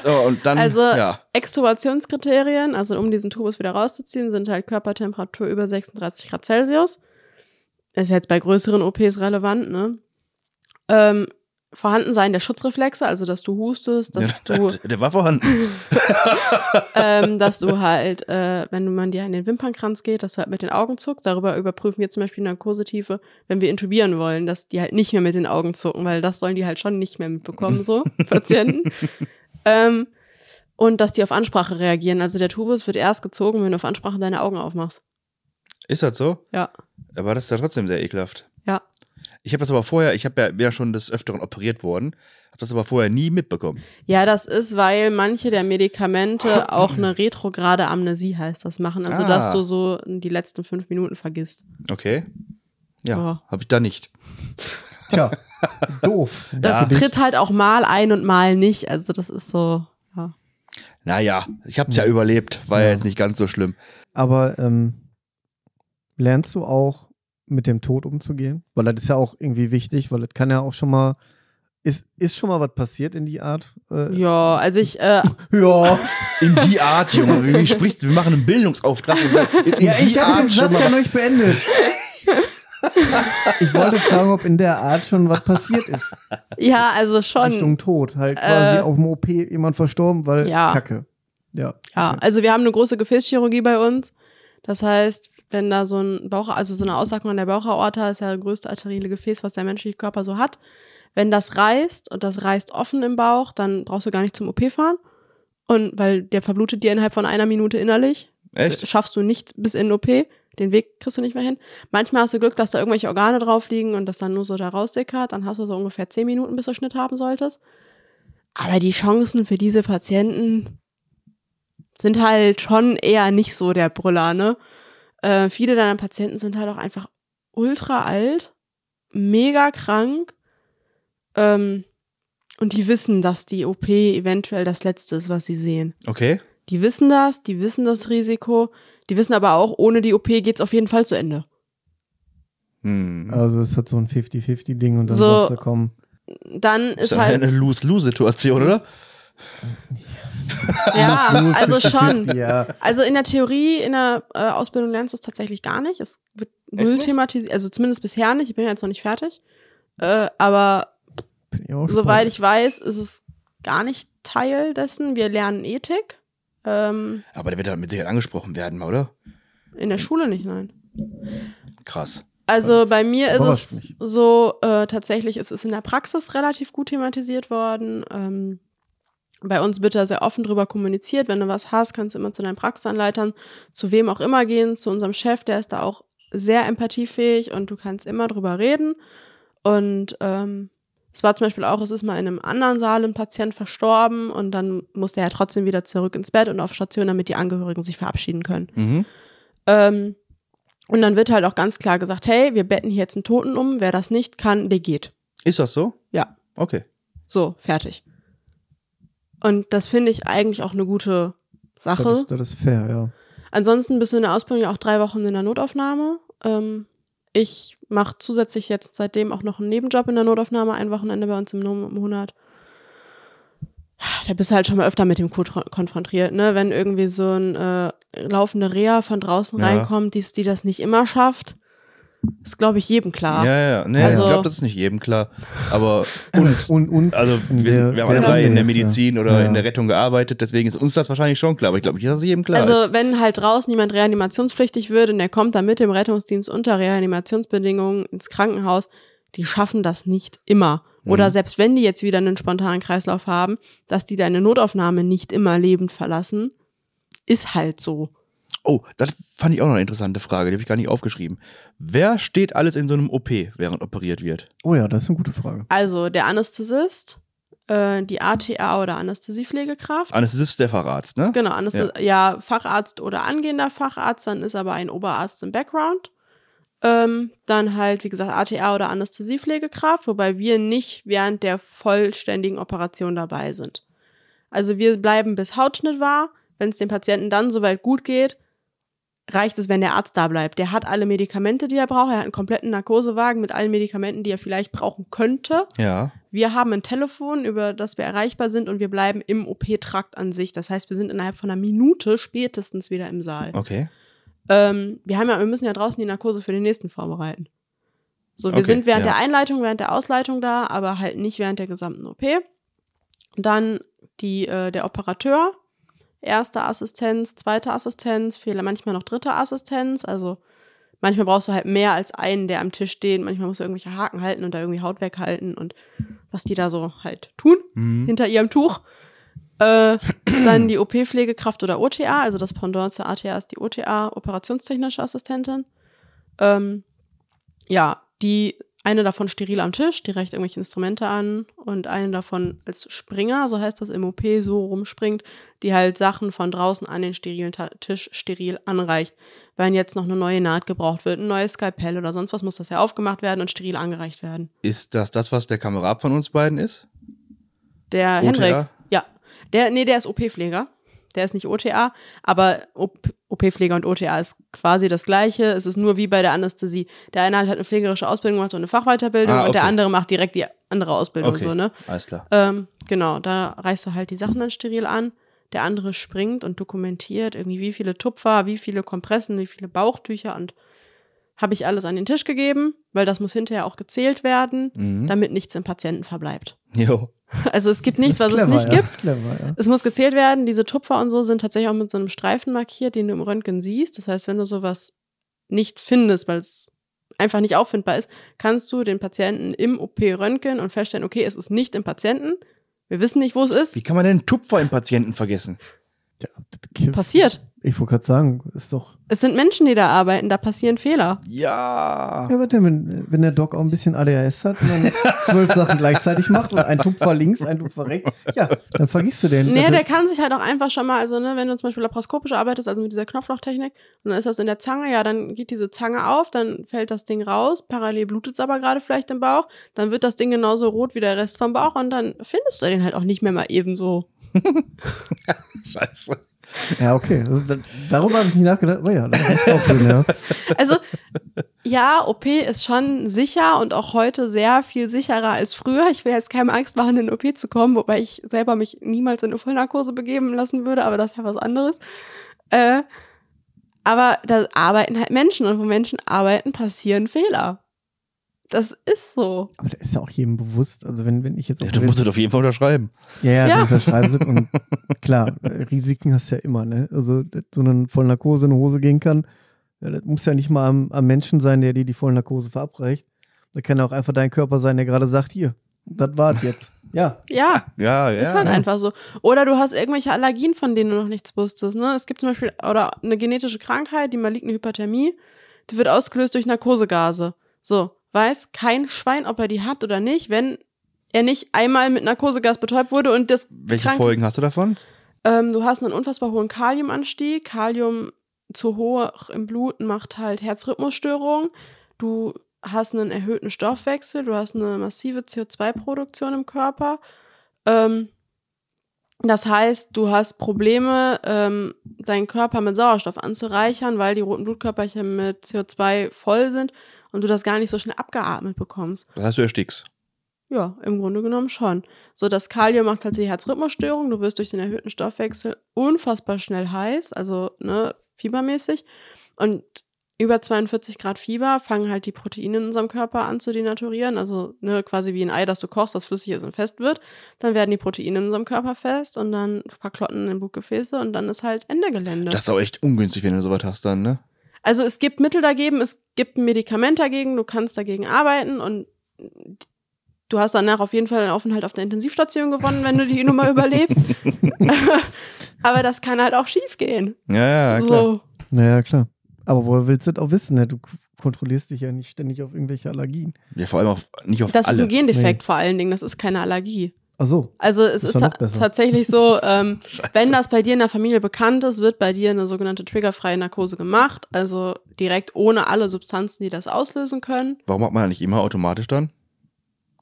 so und dann, Also- ja. Extubationskriterien, also um diesen Tubus wieder rauszuziehen, sind halt Körpertemperatur über 36 Grad Celsius. Ist jetzt bei größeren OPs relevant, ne? Ähm, Vorhandensein der Schutzreflexe, also dass du hustest, dass ja du, der, war vorhanden. ähm, dass du halt, äh, wenn man dir an den Wimpernkranz geht, dass du halt mit den Augen zuckst. Darüber überprüfen wir zum Beispiel Narkosetiefe, wenn wir intubieren wollen, dass die halt nicht mehr mit den Augen zucken, weil das sollen die halt schon nicht mehr mitbekommen, so Patienten. ähm, und dass die auf Ansprache reagieren. Also der Tubus wird erst gezogen, wenn du auf Ansprache deine Augen aufmachst. Ist das so? Ja. Aber das ist ja trotzdem sehr ekelhaft. Ja. Ich habe das aber vorher, ich habe ja, ja schon des Öfteren operiert worden, habe das aber vorher nie mitbekommen. Ja, das ist, weil manche der Medikamente auch eine retrograde Amnesie heißt das machen. Also, Ah. dass du so die letzten fünf Minuten vergisst. Okay. Ja, Oh. habe ich da nicht. Tja, doof. Das dich. tritt halt auch mal ein und mal nicht. Also, das ist so, ja. Naja, ich habe es ja überlebt, war ja Ja. jetzt nicht ganz so schlimm. Aber ähm, lernst du auch mit dem Tod umzugehen? Weil das ist ja auch irgendwie wichtig, weil das kann ja auch schon mal. Ist, ist schon mal was passiert in die Art? Äh, Ja, also ich, äh, ja. In die Art, Junge. Wie sprichst du? Wir machen einen Bildungsauftrag. Ist in Ja, die ich habe den Satz ja noch nicht beendet. ich wollte fragen, ob in der Art schon was passiert ist. ja, also Richtung schon. Tod. Halt quasi Äh, auf dem OP jemand verstorben, weil ja. Kacke. Ja. Ja, also wir haben eine große Gefäßchirurgie bei uns. Das heißt, wenn da so ein Bauch, also so eine Aussagung an der Bauchaorta ist ja das größte arterielle Gefäß, was der menschliche Körper so hat. Wenn das reißt und das reißt offen im Bauch, dann brauchst du gar nicht zum OP fahren. Und weil der verblutet dir innerhalb von einer Minute innerlich. Echt? Schaffst du nicht bis in den OP. Den Weg kriegst du nicht mehr hin. Manchmal hast du Glück, dass da irgendwelche Organe drauf liegen und das dann nur so da raussickert. Dann hast du so ungefähr zehn Minuten, bis du Schnitt haben solltest. Aber die Chancen für diese Patienten sind halt schon eher nicht so der Brüller, ne? Äh, viele deiner Patienten sind halt auch einfach ultra alt, mega krank. Ähm, und die wissen, dass die OP eventuell das Letzte ist, was sie sehen. Okay. Die wissen das, die wissen das Risiko, die wissen aber auch, ohne die OP geht's auf jeden Fall zu Ende. Hm. Also es hat so ein 50-50-Ding und dann So. sagst du, komm. Dann ist ist ja halt, eine Lose-Lose-Situation, oder? ja, also 50-50, schon. Ja. Also in der Theorie, in der äh, Ausbildung lernst du es tatsächlich gar nicht. Es wird null thematisiert, also zumindest bisher nicht. Ich bin ja jetzt noch nicht fertig. Äh, aber soweit ich weiß, ist es gar nicht Teil dessen. Wir lernen Ethik. Ähm, Aber der wird da mit Sicherheit angesprochen werden, oder? in der Schule nicht, nein. Krass. Also bei mir ist es mich. so, äh, tatsächlich ist es in der Praxis relativ gut thematisiert worden. Ähm, bei uns wird da sehr offen drüber kommuniziert. Wenn du was hast, kannst du immer zu deinen Praxisanleitern, zu wem auch immer gehen, zu unserem Chef, der ist da auch sehr empathiefähig und du kannst immer drüber reden. Und ähm, es war zum Beispiel auch, es ist mal in einem anderen Saal ein Patient verstorben und dann musste er trotzdem wieder zurück ins Bett und auf Station, damit die Angehörigen sich verabschieden können. Mhm. Ähm, und dann wird halt auch ganz klar gesagt, hey, wir betten hier jetzt einen Toten um, wer das nicht kann, der geht. Ist das so? Ja. Okay. So, fertig. Und das finde ich eigentlich auch eine gute Sache. Das ist, das ist fair, ja. Ansonsten bist du in der Ausbildung ja auch drei Wochen in der Notaufnahme. Ähm, ich mache zusätzlich jetzt seitdem auch noch einen Nebenjob in der Notaufnahme, ein Wochenende bei uns im Monat. Da bist du halt schon mal öfter mit dem Code konfrontiert, ne? Wenn irgendwie so ein äh, laufende Reha von draußen Ja. reinkommt, die, die das nicht immer schafft, ist, glaube ich, jedem klar. Ja, ja. Nee, Also- ich glaube, das ist nicht jedem klar. Aber uns, Und uns. also wir, sind, wir haben alle drei in der Medizin ja. oder Ja. in der Rettung gearbeitet, deswegen ist uns das wahrscheinlich schon klar. Aber ich glaube nicht, dass es jedem klar Also ist. wenn halt draußen jemand reanimationspflichtig wird und der kommt dann mit dem Rettungsdienst unter Reanimationsbedingungen ins Krankenhaus, die schaffen das nicht immer. Oder Mhm. selbst wenn die jetzt wieder einen spontanen Kreislauf haben, dass die deine Notaufnahme nicht immer lebend verlassen, ist halt so. Oh, das fand ich auch noch eine interessante Frage, die habe ich gar nicht aufgeschrieben. Wer steht alles in so einem OP, während operiert wird? Oh ja, das ist eine gute Frage. Also der Anästhesist, äh, die ATA oder Anästhesiepflegekraft. Anästhesist ist der Facharzt, ne? Genau, Anästhes ja. Facharzt oder angehender Facharzt, dann ist aber ein Oberarzt im Background. Ähm, dann halt, wie gesagt, ATA oder Anästhesiepflegekraft, wobei wir nicht während der vollständigen Operation dabei sind. Also wir bleiben bis Hautschnitt war, wenn es dem Patienten dann soweit gut geht, reicht es, wenn der Arzt da bleibt. Der hat alle Medikamente, die er braucht. Er hat einen kompletten Narkosewagen mit allen Medikamenten, die er vielleicht brauchen könnte. Ja. Wir haben ein Telefon, über das wir erreichbar sind und wir bleiben im OP-Trakt an sich. Das heißt, wir sind innerhalb von einer Minute spätestens wieder im Saal. Okay. Ähm, wir, haben ja, wir müssen ja draußen die Narkose für den nächsten vorbereiten. So, wir Okay, sind während ja. der Einleitung, während der Ausleitung da, aber halt nicht während der gesamten OP. Dann die, äh, der Operateur, erste Assistenz, zweite Assistenz, Fehler, manchmal noch dritte Assistenz. Also manchmal brauchst du halt mehr als einen, der am Tisch steht. Manchmal musst du irgendwelche Haken halten und da irgendwie Haut weghalten und was die da so halt tun Mhm. hinter ihrem Tuch. Äh, dann die OP-Pflegekraft oder OTA, also das Pendant zur ATA ist die OTA, operationstechnische Assistentin. Ähm, ja, die eine davon steril am Tisch, die reicht irgendwelche Instrumente an und eine davon als Springer, so heißt das im OP, so rumspringt, die halt Sachen von draußen an den sterilen Ta Tisch steril anreicht. Wenn jetzt noch eine neue Naht gebraucht wird, ein neues Skalpell oder sonst was, muss das ja aufgemacht werden und steril angereicht werden. Ist das das, was der Kamerad von uns beiden ist? Der OTA? Henrik. Ja. Der, nee, der ist OP-Pfleger. Der ist nicht OTA, aber OP-Pfleger und OTA ist quasi das Gleiche. Es ist nur wie bei der Anästhesie. Der eine hat halt eine pflegerische Ausbildung gemacht und eine Fachweiterbildung Ah, und der okay. andere macht direkt die andere Ausbildung, Okay. so, ne? Alles klar. Ähm, genau, da reißt du halt die Sachen dann steril an. Der andere springt und dokumentiert irgendwie, wie viele Tupfer, wie viele Kompressen, wie viele Bauchtücher und habe ich alles an den Tisch gegeben, weil das muss hinterher auch gezählt werden, Mhm. damit nichts im Patienten verbleibt. Jo. Also es gibt nichts, was es nicht ja. gibt. Clever, ja. Es muss gezählt werden. Diese Tupfer und so sind tatsächlich auch mit so einem Streifen markiert, den du im Röntgen siehst. Das heißt, wenn du sowas nicht findest, weil es einfach nicht auffindbar ist, kannst du den Patienten im OP röntgen und feststellen, okay, es ist nicht im Patienten. Wir wissen nicht, wo es ist. Wie kann man denn Tupfer im Patienten vergessen? Ja, das- Passiert. Ich wollte gerade sagen, ist doch. Es sind Menschen, die da arbeiten, da passieren Fehler. Ja. Ja, warte, wenn, wenn der Doc auch ein bisschen ADHS hat und dann zwölf Sachen gleichzeitig macht und ein Tupfer links, ein Tupfer rechts, ja, dann vergisst du den. Nee, Also, der kann sich halt auch einfach schon mal, also ne, wenn du zum Beispiel laparoskopisch arbeitest, also mit dieser Knopflochtechnik, und dann ist das in der Zange, ja, dann geht diese Zange auf, dann fällt das Ding raus, parallel blutet es aber gerade vielleicht im Bauch, dann wird das Ding genauso rot wie der Rest vom Bauch und dann findest du den halt auch nicht mehr mal eben so. Scheiße. ja, okay. Ist, darüber habe ich nicht nachgedacht. Oh ja, schön, ja. Also, ja, OP ist schon sicher und auch heute sehr viel sicherer als früher. Ich will jetzt keine Angst machen, in OP zu kommen, wobei ich selber mich niemals in eine Vollnarkose begeben lassen würde, aber das ist ja was anderes. Äh, aber da arbeiten halt Menschen und wo Menschen arbeiten, passieren Fehler. Das ist so. Aber da ist ja auch jedem bewusst. Also wenn, wenn ich jetzt Ja, auf du musst es auf jeden Fall unterschreiben. Ja, ja, Ja. du unterschreibst es und klar, Risiken hast du ja immer, ne? Also, dass so eine Vollnarkose in die Hose gehen kann, ja, das muss ja nicht mal am, am Menschen sein, der dir die Vollnarkose verabreicht. Da kann ja auch einfach dein Körper sein, der gerade sagt, hier, das war's jetzt. Ja, Ja, Ja, ja. ist halt ja. einfach so. Oder du hast irgendwelche Allergien, von denen du noch nichts wusstest. Ne? Es gibt zum Beispiel oder eine genetische Krankheit, die maligne Hyperthermie, die wird ausgelöst durch Narkosegase. So, weiß kein Schwein, ob er die hat oder nicht, wenn er nicht einmal mit Narkosegas betäubt wurde und das Welche Krank- Folgen hast du davon? ähm, du hast einen unfassbar hohen Kaliumanstieg. Kalium zu hoch im Blut macht halt Herzrhythmusstörungen. Du hast einen erhöhten Stoffwechsel, du hast eine massive CO2-Produktion im Körper. Ähm, das heißt, du hast Probleme, ähm, deinen Körper mit Sauerstoff anzureichern, weil die roten Blutkörperchen mit CO2 voll sind und du das gar nicht so schnell abgeatmet bekommst. Das heißt, du erstickst. Ja, im Grunde genommen schon. So, das Kalium macht halt die Herzrhythmusstörung. Du wirst durch den erhöhten Stoffwechsel unfassbar schnell heiß, also ne, fiebermäßig. Und über 42 Grad Fieber fangen halt die Proteine in unserem Körper an zu denaturieren. Also ne, quasi wie ein Ei, das du kochst, das flüssig ist und fest wird. Dann werden die Proteine in unserem Körper fest und dann verklotten in Blutgefäße und dann ist halt Ende Gelände. Das ist auch echt ungünstig, wenn du sowas hast dann, ne? Also es gibt Mittel dagegen, es gibt ein Medikament dagegen, du kannst dagegen arbeiten und du hast danach auf jeden Fall einen Aufenthalt auf der Intensivstation gewonnen, wenn du die Nummer überlebst. Aber das kann halt auch schief gehen. Ja, ja, klar. so. naja, klar. Aber woher willst du das auch wissen? Ne? Du kontrollierst dich ja nicht ständig auf irgendwelche Allergien. Ja, vor allem auf, nicht auf Das alle. ist ein Gendefekt Nee. vor allen Dingen, das ist keine Allergie. Ach so. Also es Ist ist ja ta tatsächlich so, ähm, wenn das bei dir in der Familie bekannt ist, wird bei dir eine sogenannte triggerfreie Narkose gemacht, also direkt ohne alle Substanzen, die das auslösen können. Warum macht man da nicht immer automatisch dann?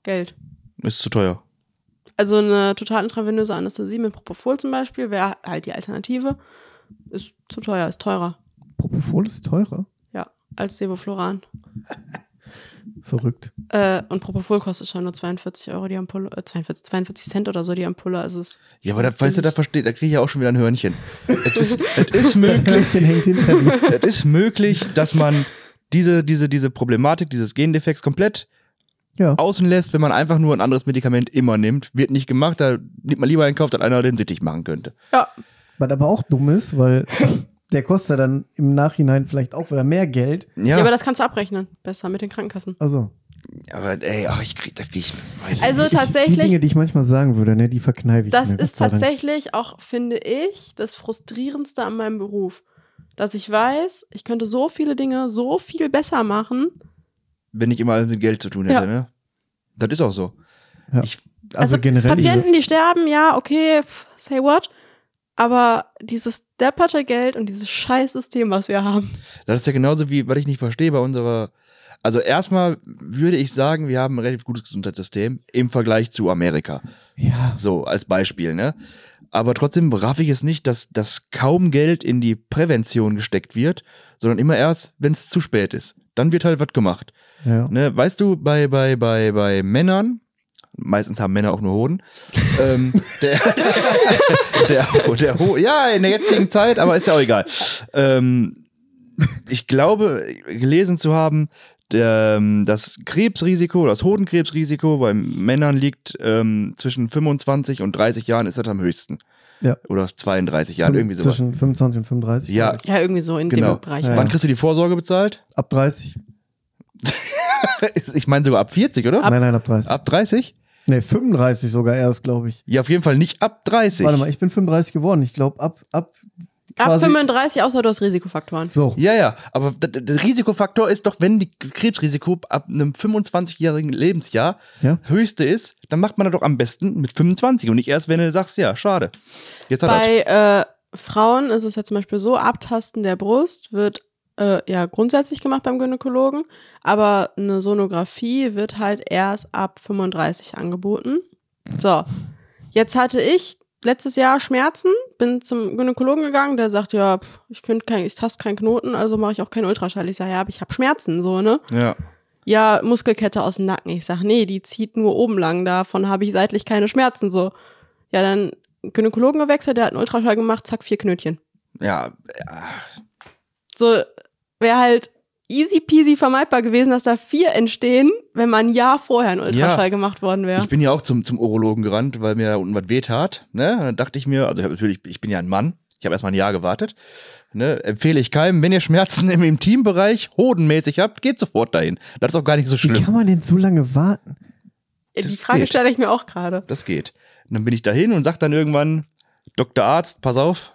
Geld. Ist zu teuer. Also eine total intravenöse Anästhesie mit Propofol zum Beispiel wäre halt die Alternative. Ist zu teuer, ist teurer Propofol ist teurer. als Sevofluran. Verrückt. Äh, und Propofol kostet schon nur 42 Euro die Ampulle, äh, 42, 42 Cent oder so die Ampulle. Also es Ja, aber da, weißt du, da versteht, da kriege ich ja auch schon wieder ein Hörnchen. es, ist, es ist möglich, es ist möglich, dass man diese, diese, diese Problematik dieses Gendefekts komplett Ja. außen lässt, wenn man einfach nur ein anderes Medikament immer nimmt. Wird nicht gemacht, da nimmt man lieber einen Kauf, dass einer den Sittich machen könnte. ja, Was aber auch dumm ist, weil der kostet dann im Nachhinein vielleicht auch wieder mehr Geld. ja. Ja, aber das kannst du abrechnen. Besser mit den Krankenkassen. Also, aber ey, ach, ich krieg, da krieg ich, weiß ich Also nicht. die tatsächlich, Dinge, die ich manchmal sagen würde, ne, die verkneife ich das mir. ist tatsächlich auch, finde ich, das Frustrierendste an meinem Beruf. Dass ich weiß, ich könnte so viele Dinge so viel besser machen. wenn ich immer alles mit Geld zu tun hätte, Ja. ne? Das ist auch so. Ja. Ich, Also, generell. Patienten, die sterben, ja, okay, pff, say what. Aber dieses depperte Geld und dieses Scheißsystem, was wir haben. das ist ja genauso wie, was ich nicht verstehe bei unserer. Also erstmal würde ich sagen, wir haben ein relativ gutes Gesundheitssystem im Vergleich zu Amerika. ja, So, als Beispiel, ne? Aber trotzdem raff ich es nicht, dass, dass kaum Geld in die Prävention gesteckt wird, sondern immer erst, wenn es zu spät ist. Dann wird halt was gemacht. ja. Ne? Weißt du, bei, bei, bei, bei Männern, meistens haben Männer auch nur Hoden, ähm, der, der, der, Ho ja, in der jetzigen Zeit, aber ist ja auch egal. Ähm, ich glaube, gelesen zu haben, der, ähm, das Krebsrisiko, das Hodenkrebsrisiko bei Männern liegt ähm, zwischen 25 und 30 Jahren ist das am höchsten. Ja. Oder 32 Jahren, irgendwie sowas. Zwischen 25 und 35. Ja, Ja, irgendwie so in Genau. dem Bereich. Ja. wann kriegst du die Vorsorge bezahlt? Ab 30. ich meine sogar ab 40, oder? nein, nein, ab 30. ab 30? Nee, 35 sogar erst, glaube ich. Ja, auf jeden Fall nicht ab 30. Warte mal, ich bin 35 geworden. Ich glaube, ab, ab, Ab quasi- 35, außer du hast Risikofaktoren. So. Ja, ja, aber der Risikofaktor ist doch, wenn die Krebsrisiko ab einem 25-jährigen Lebensjahr Ja. höchste ist, dann macht man das doch am besten mit 25 und nicht erst, wenn du sagst, ja, schade. Jetzt hat er. Bei äh, Frauen ist es ja zum Beispiel so, Abtasten der Brust wird äh, ja grundsätzlich gemacht beim Gynäkologen, aber eine Sonographie wird halt erst ab 35 angeboten. So, jetzt hatte ich letztes Jahr Schmerzen, bin zum Gynäkologen gegangen, der sagt, ja, pff, ich finde kein, ich taste keinen Knoten, also mache ich auch keinen Ultraschall. Ich sage, ja, aber ich habe Schmerzen, so, ne? Ja. ja, Muskelkette aus dem Nacken. Ich sag, nee, die zieht nur oben lang, davon habe ich seitlich keine Schmerzen so. Ja, dann Gynäkologen gewechselt, der hat einen Ultraschall gemacht, zack, vier Knötchen. Ja, ja, So wäre halt easy peasy vermeidbar gewesen, dass da vier entstehen, wenn mal ein Jahr vorher ein Ultraschall Ja. gemacht worden wäre. ich bin ja auch zum, zum Urologen gerannt, weil mir da unten was weh tat. Ne? Dann dachte ich mir, also ich hab natürlich, ich bin ja ein Mann, ich habe erstmal ein Jahr gewartet. Ne? Empfehle ich keinem, wenn ihr Schmerzen im Intimbereich hodenmäßig habt, geht sofort dahin. Das ist auch gar nicht so Wie schlimm. kann man denn so lange warten? Die das Frage geht. stelle ich mir auch gerade. Das geht. Und dann bin ich dahin und sag dann irgendwann, Dr. Arzt, pass auf,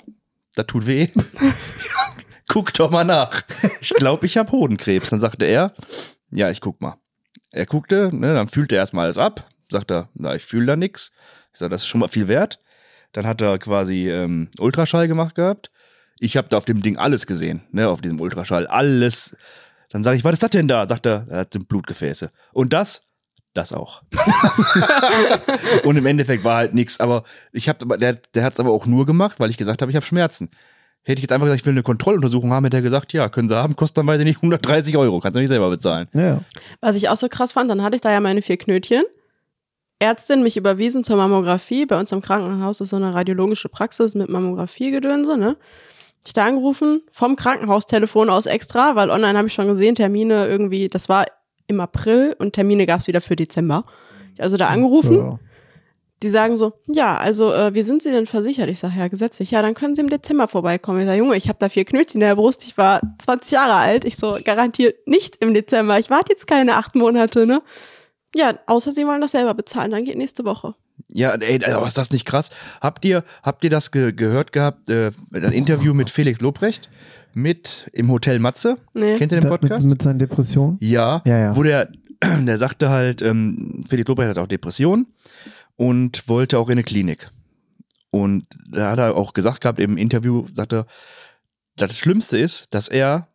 das tut weh. guck doch mal nach. Ich glaube, ich habe Hodenkrebs. Dann sagte er, ja, ich guck mal. Er guckte, ne, dann fühlte er erstmal alles ab, sagt er, na, ich fühle da nix. Ich sage, das ist schon mal viel wert. Dann hat er quasi ähm, Ultraschall gemacht gehabt. Ich habe da auf dem Ding alles gesehen, ne, auf diesem Ultraschall, alles. Dann sage ich, was ist das denn da? Sagt er, er hat Blutgefäße. Und das? Das auch. Und im Endeffekt war halt nichts. Aber ich habe, der, der hat es aber auch nur gemacht, weil ich gesagt habe, ich habe Schmerzen. Hätte ich jetzt einfach gesagt, ich will eine Kontrolluntersuchung haben, hätte er gesagt, ja, können Sie haben, kostet dann weiß ich nicht 130 Euro, kannst du nicht selber bezahlen. Ja. Was ich auch so krass fand, dann hatte ich da ja meine vier Knötchen. Ärztin mich überwiesen zur Mammographie. Bei uns im Krankenhaus ist so eine radiologische Praxis mit Mammographie-Gedönse, ne? Ich da angerufen, vom Krankenhaustelefon aus extra, weil online habe ich schon gesehen, Termine irgendwie, das war im April und Termine gab es wieder für Dezember. Also da angerufen, Ja. Die sagen so, ja, also äh, wie sind Sie denn versichert? Ich sage, ja, gesetzlich. Ja, dann können Sie im Dezember vorbeikommen. Ich sage, Junge, ich habe da vier Knötchen in der Brust, ich war 20 Jahre alt. Ich so, garantiert nicht im Dezember. Ich warte jetzt keine acht Monate, ne? Ja, außer Sie wollen das selber bezahlen, dann geht nächste Woche. Ja, ey, aber ist das nicht krass? Habt ihr, habt ihr das ge gehört gehabt, äh, ein Interview mit Felix Lobrecht mit im Hotel Matze? Nee. Kennt ihr den Da- mit, Podcast? mit seinen Depressionen? Ja, Ja, ja. wo der, der sagte halt, ähm, Felix Lobrecht hat auch Depressionen und wollte auch in eine Klinik. Und da hat er auch gesagt gehabt im Interview, sagte er, das Schlimmste ist, dass er,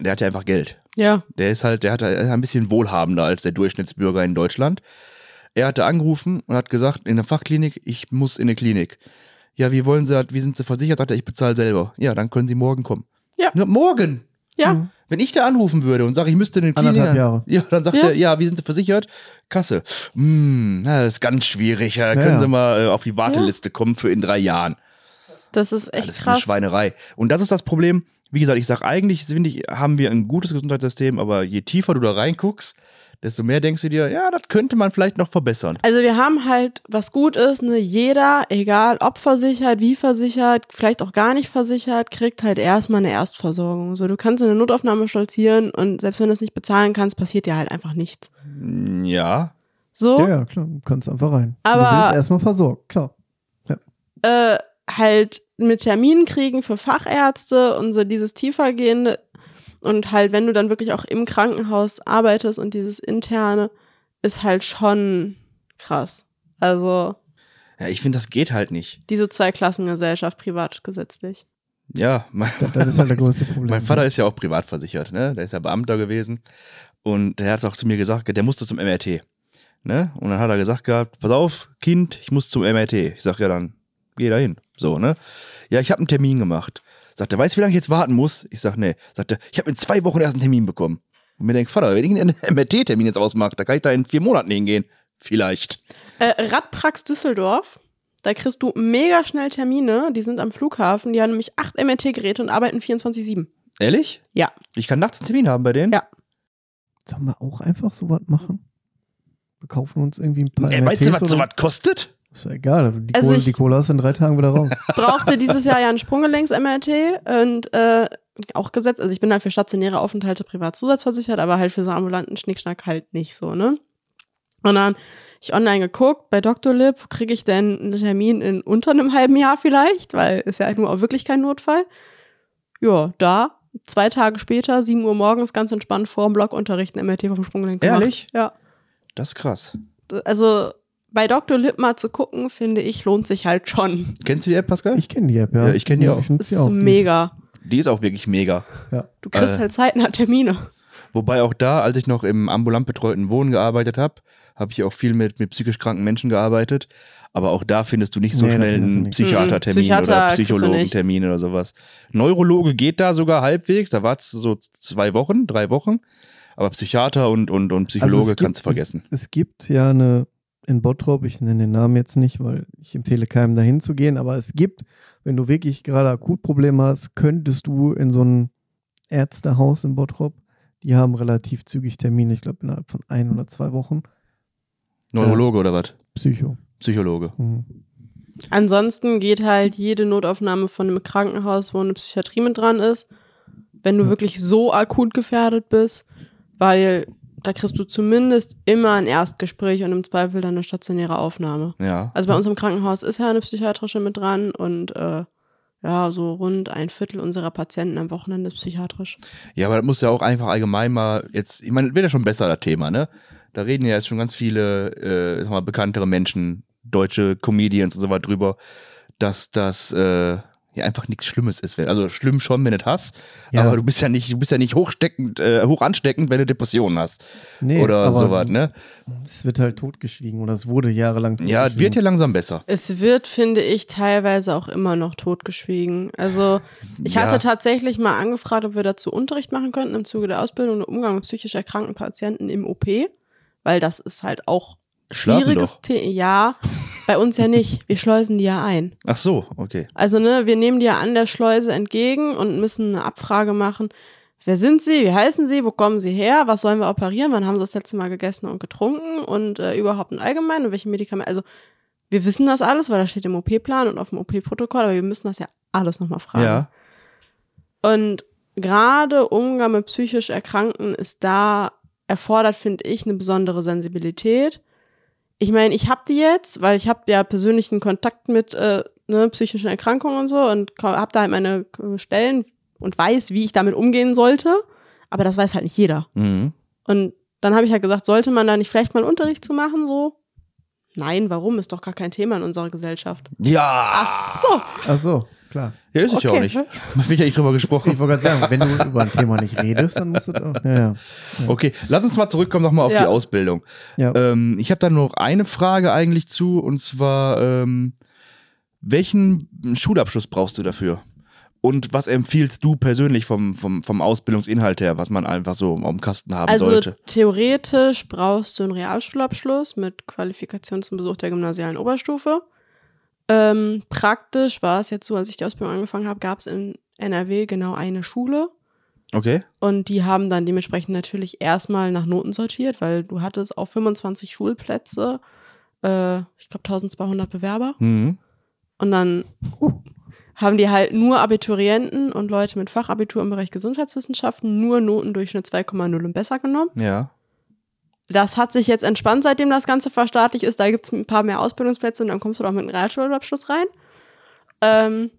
der hat ja einfach Geld. Ja. Der ist halt, der hat ein bisschen wohlhabender als der Durchschnittsbürger in Deutschland. Er hatte angerufen und hat gesagt, in der Fachklinik, ich muss in eine Klinik. Ja, wie wollen Sie, wie sind Sie versichert? Sagt er, ich bezahle selber. Ja, dann können Sie morgen kommen. Ja. morgen! Ja. Mhm. Wenn ich da anrufen würde und sage, ich müsste in eine Klinik. Anderthalb Jahre. Ja, dann sagt Ja. er, ja, wie sind Sie versichert? Kasse. Hm, na, das ist ganz schwierig. Ja, können ja. Sie mal äh, auf die Warteliste kommen für in drei Jahren. Das ist echt Das ist eine krass. Schweinerei. Und das ist das Problem. Wie gesagt, ich sage eigentlich, finde ich, haben wir ein gutes Gesundheitssystem, aber je tiefer du da reinguckst, desto mehr denkst du dir, ja, das könnte man vielleicht noch verbessern. Also wir haben halt, was gut ist, ne, jeder, egal ob versichert, wie versichert, vielleicht auch gar nicht versichert, kriegt halt erstmal eine Erstversorgung. So, du kannst in eine Notaufnahme stolzieren und selbst wenn du es nicht bezahlen kannst, passiert dir halt einfach nichts. Ja. So, Ja, ja, klar, du kannst einfach rein. Aber- du wirst erstmal versorgt, klar. äh, halt mit Terminen kriegen für Fachärzte und so dieses tiefergehende und halt, wenn du dann wirklich auch im Krankenhaus arbeitest und dieses interne, ist halt schon krass. Also Ja, ich finde, das geht halt nicht. diese Zweiklassengesellschaft, privat gesetzlich. Ja, mein, Das, das ist halt der größte Problem. mein Vater ist ja auch privat versichert, ne? Der ist ja Beamter gewesen. Und der hat auch zu mir gesagt, der musste zum MRT. Ne? Und dann hat er gesagt gehabt, pass auf, Kind, ich muss zum MRT. Ich sag ja dann, geh da hin. So, ne? Ja, ich habe einen Termin gemacht. Sagt er, weißt du, wie lange ich jetzt warten muss? Ich sag, nee. Sagt er, ich habe in zwei Wochen erst einen Termin bekommen. Und mir denkt, Vater, wenn ich einen MRT-Termin jetzt ausmache, da kann ich da in vier Monaten hingehen. Vielleicht. Äh, Radprax Düsseldorf, da kriegst du mega schnell Termine, die sind am Flughafen, die haben nämlich acht MRT-Geräte und arbeiten 24-7. Ehrlich? Ja. Ich kann nachts einen Termin haben bei denen? Ja. Sollen wir auch einfach sowas machen? Wir kaufen uns irgendwie ein paar Ey, weißt du, MRTs was sowas kostet? Ist ja egal, die, Also Kohle, ich- die Kohle hast du in drei Tagen wieder raus. brauchte dieses Jahr ja ein Sprunggelenks-MRT und äh, auch gesetzt. Also ich bin halt für stationäre Aufenthalte privat zusatzversichert, aber halt für so ambulanten Schnickschnack halt nicht so, ne? Und dann ich online geguckt, bei Dr. Lip, wo kriege ich denn einen Termin in unter einem halben Jahr vielleicht, weil ist ja nur auch wirklich kein Notfall. Ja, da, zwei Tage später, 7 Uhr morgens, ganz entspannt vor dem Blockunterricht ein MRT vom Sprunggelenk gemacht. Ehrlich? Ja. Das ist krass. Also bei Dr. Lip mal zu gucken, finde ich, lohnt sich halt schon. Kennst du die App, Pascal? Ich kenne die App, ja. Ja, ich kenn die auch. Das sie ist auch. Die mega. Die ist auch wirklich mega. ja. Du kriegst Äh. halt zeitnah Termine. Wobei auch da, als ich noch im ambulant betreuten Wohnen gearbeitet habe, habe ich auch viel mit, mit psychisch kranken Menschen gearbeitet. Aber auch da findest du nicht so Nee, schnell einen. Psychiatertermin Mhm. Psychiater oder. Psychologentermin oder sowas. Neurologe geht da sogar halbwegs, da war es so zwei Wochen, drei Wochen. Aber Psychiater und, und, und Psychologe Also es gibt- kannst du vergessen. Es, es gibt ja eine in Bottrop, ich nenne den Namen jetzt nicht, weil ich empfehle keinem dahin zu gehen, aber es gibt, wenn du wirklich gerade Akutprobleme hast, könntest du in so ein Ärztehaus in Bottrop, die haben relativ zügig Termine, ich glaube innerhalb von ein oder zwei Wochen. Neurologe oder was? Psycho. Psychologe. Mhm. Ansonsten geht halt jede Notaufnahme von einem Krankenhaus, wo eine Psychiatrie mit dran ist, wenn du Ja. wirklich so akut gefährdet bist, weil da kriegst du zumindest immer ein Erstgespräch und im Zweifel dann eine stationäre Aufnahme. Ja. Also bei uns im Krankenhaus ist ja eine psychiatrische mit dran und äh, ja, so rund ein Viertel unserer Patienten am Wochenende ist psychiatrisch. Ja, aber das muss ja auch einfach allgemein mal jetzt, ich meine, das wird ja schon besser, das Thema, ne? Da reden ja jetzt schon ganz viele, äh, ich sag mal, bekanntere Menschen, deutsche Comedians und so weiter drüber, dass das äh, ja einfach nichts Schlimmes ist. Wenn, also schlimm schon, wenn du das hast, Ja. aber du bist ja nicht, du bist ja nicht hochsteckend, äh, hoch ansteckend, wenn du Depressionen hast. Nee, oder aber sowas, ne? Es wird halt totgeschwiegen oder es wurde jahrelang Ja, es wird ja langsam besser. Es wird, finde ich, teilweise auch immer noch totgeschwiegen. Also ich Ja. hatte tatsächlich mal angefragt, ob wir dazu Unterricht machen könnten im Zuge der Ausbildung und Umgang mit psychisch erkrankten Patienten im OP, weil das ist halt auch Schlafen schwieriges. Thema. Ja, bei uns ja nicht. Wir schleusen die ja ein. Ach so, okay. Also ne, wir nehmen die ja an der Schleuse entgegen und müssen eine Abfrage machen. Wer sind Sie? Wie heißen Sie? Wo kommen Sie her? Was sollen wir operieren? Wann haben Sie das letzte Mal gegessen und getrunken? Und äh, überhaupt im Allgemeinen? Und welche Medikamente? Also wir wissen das alles, weil das steht im OP-Plan und auf dem OP-Protokoll, aber wir müssen das ja alles nochmal fragen. Ja. Und gerade Umgang mit psychisch Erkrankten ist da erfordert, finde ich, eine besondere Sensibilität. Ich meine, ich habe die jetzt, weil ich habe ja persönlichen Kontakt mit äh, ne, psychischen Erkrankungen und so und habe da halt meine äh, Stellen und weiß, wie ich damit umgehen sollte. Aber das weiß halt nicht jeder. Mhm. Und dann habe ich halt gesagt, sollte man da nicht vielleicht mal Unterricht zu machen, so? Nein, warum? Ist doch gar kein Thema in unserer Gesellschaft. Ja. Ach so. Ach so, klar. Ja, ist es ja auch Okay. nicht. Man wird ja nicht drüber gesprochen. Ich wollte gerade sagen, wenn du über ein Thema nicht redest, dann musst du doch. Ja, ja. Okay, lass uns mal zurückkommen nochmal auf Ja. die Ausbildung. ja. Ähm, ich habe da noch eine Frage eigentlich zu, und zwar, ähm, welchen Schulabschluss brauchst du dafür? Und was empfiehlst du persönlich vom, vom, vom Ausbildungsinhalt her, was man einfach so am Kasten haben Also sollte? theoretisch brauchst du einen Realschulabschluss mit Qualifikation zum Besuch der gymnasialen Oberstufe. Ähm, praktisch war es jetzt so, als ich die Ausbildung angefangen habe, gab es in NRW genau eine Schule. Okay. Und die haben dann dementsprechend natürlich erstmal nach Noten sortiert, weil du hattest auf 25 Schulplätze, äh, ich glaube 1200 Bewerber. Mhm. Und dann haben die halt nur Abiturienten und Leute mit Fachabitur im Bereich Gesundheitswissenschaften nur Notendurchschnitt 2,0 und besser genommen. Ja. Das hat sich jetzt entspannt, seitdem das Ganze verstaatlicht ist. Da gibt es ein paar mehr Ausbildungsplätze und dann kommst du doch mit einem Realschulabschluss rein. Ähm,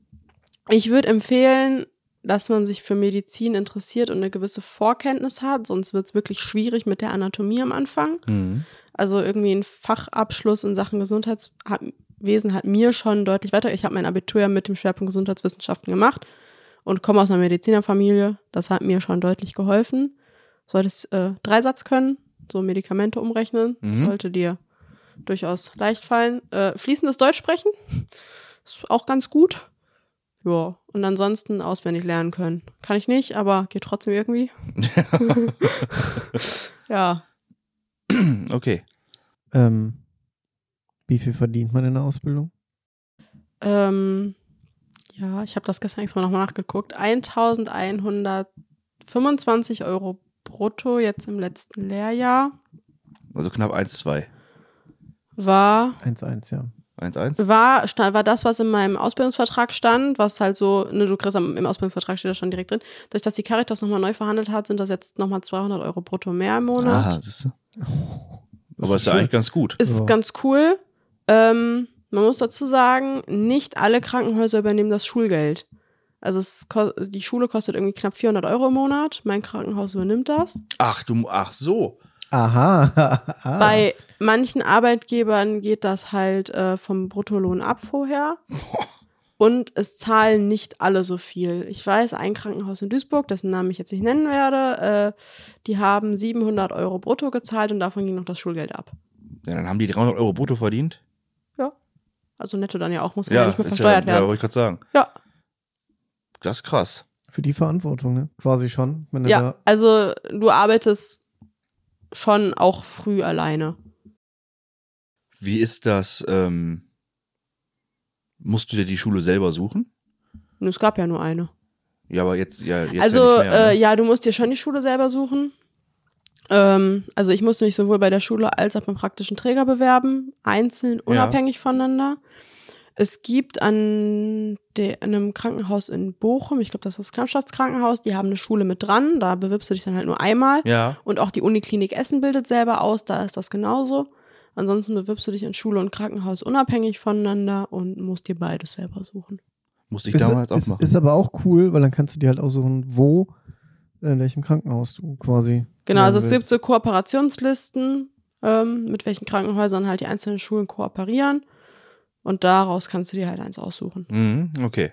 ich würde empfehlen, dass man sich für Medizin interessiert und eine gewisse Vorkenntnis hat, sonst wird es wirklich schwierig mit der Anatomie am Anfang. Mhm. Also irgendwie ein Fachabschluss in Sachen Gesundheitswesen hat mir schon deutlich weiter. Ich habe mein Abitur ja mit dem Schwerpunkt Gesundheitswissenschaften gemacht und komme aus einer Medizinerfamilie. Das hat mir schon deutlich geholfen. Solltest äh, Dreisatz können, so Medikamente umrechnen, Mhm. sollte dir durchaus leicht fallen. Äh, fließendes Deutsch sprechen ist auch ganz gut. Ja, und ansonsten auswendig lernen können. Kann ich nicht, aber geht trotzdem irgendwie. ja, Okay. Ähm, wie viel verdient man in der Ausbildung? Ähm, ja, ich habe das gestern extra nochmal nachgeguckt. 1125 Euro brutto jetzt im letzten Lehrjahr Also knapp 1,2. war, 1,1, ja. 1,1? war, war das, was in meinem Ausbildungsvertrag stand, was halt so, ne, du kriegst am- im Ausbildungsvertrag steht das schon direkt drin. Durch dass die Caritas nochmal neu verhandelt hat, sind das jetzt nochmal 200 Euro brutto mehr im Monat. Aha, siehst du. Aber ist ja eigentlich ganz gut. Ist Ja. ganz cool. Ähm, man muss dazu sagen, nicht alle Krankenhäuser übernehmen das Schulgeld. Also es, die Schule kostet irgendwie knapp 400 Euro im Monat. Mein Krankenhaus übernimmt das. Ach, du, ach so. Aha. ah. Bei manchen Arbeitgebern geht das halt äh, vom Bruttolohn ab vorher. Und es zahlen nicht alle so viel. Ich weiß, ein Krankenhaus in Duisburg, dessen Namen ich jetzt nicht nennen werde, äh, die haben 700 Euro brutto gezahlt und davon ging noch das Schulgeld ab. Ja, dann haben die 300 Euro brutto verdient. Also netto dann ja auch, muss ja, nicht mehr versteuert ja, Ja, werden. wollte ich gerade sagen. Ja. Das ist krass. Für die Verantwortung, ne? Quasi schon. Wenn du Ja, da, also du arbeitest schon auch früh alleine. Wie ist das? Ähm, musst du dir die Schule selber suchen? Es gab ja nur eine. Ja, aber jetzt, ja, jetzt also ja nicht mehr, äh, ne? ja, du musst dir schon die Schule selber suchen. Ähm, also ich musste mich sowohl bei der Schule als auch beim praktischen Träger bewerben, einzeln, unabhängig voneinander. Es gibt an, de, einem Krankenhaus in Bochum, ich glaube, das ist das Knappschaftskrankenhaus, die haben eine Schule mit dran, da bewirbst du dich dann halt nur einmal. Ja, Und auch die Uniklinik Essen bildet selber aus, da ist das genauso. Ansonsten bewirbst du dich in Schule und Krankenhaus unabhängig voneinander und musst dir beides selber suchen. musste ich ist, damals auch ist, machen. ist aber auch cool, weil dann kannst du dir halt aussuchen, wo, äh, in welchem Krankenhaus du quasi. Genau, also es gibt so Kooperationslisten, ähm, mit welchen Krankenhäusern halt die einzelnen Schulen kooperieren. Und daraus kannst du dir halt eins aussuchen. Mhm, okay.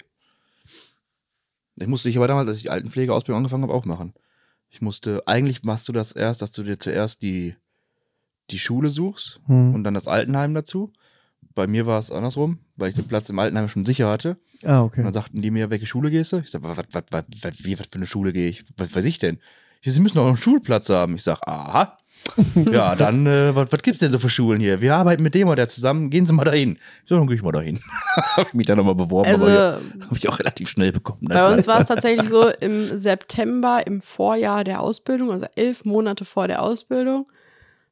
Ich musste ich aber damals, als ich die Altenpflegeausbildung angefangen habe, auch machen. Ich musste, eigentlich machst du das erst, dass du dir zuerst die, die Schule suchst Hm. und dann das Altenheim dazu. Bei mir war es andersrum, weil ich den Platz im Altenheim schon sicher hatte. Ah, Und okay. dann sagten die mir, welche Schule gehst du? Ich sag, was, was, was, was, wie, was für eine Schule gehe ich? Was weiß ich denn? Ich sag, sie müssen doch einen Schulplatz haben. Ich sag, aha. ja, dann, äh, was, was gibt's denn so für Schulen hier? Wir arbeiten mit dem oder der zusammen, gehen Sie mal dahin. Ich so, dann gehe ich mal dahin. habe ich mich dann nochmal beworben, Also aber ja, habe ich auch relativ schnell bekommen. bei uns war es tatsächlich so, im September, im Vorjahr der Ausbildung, also elf Monate vor der Ausbildung,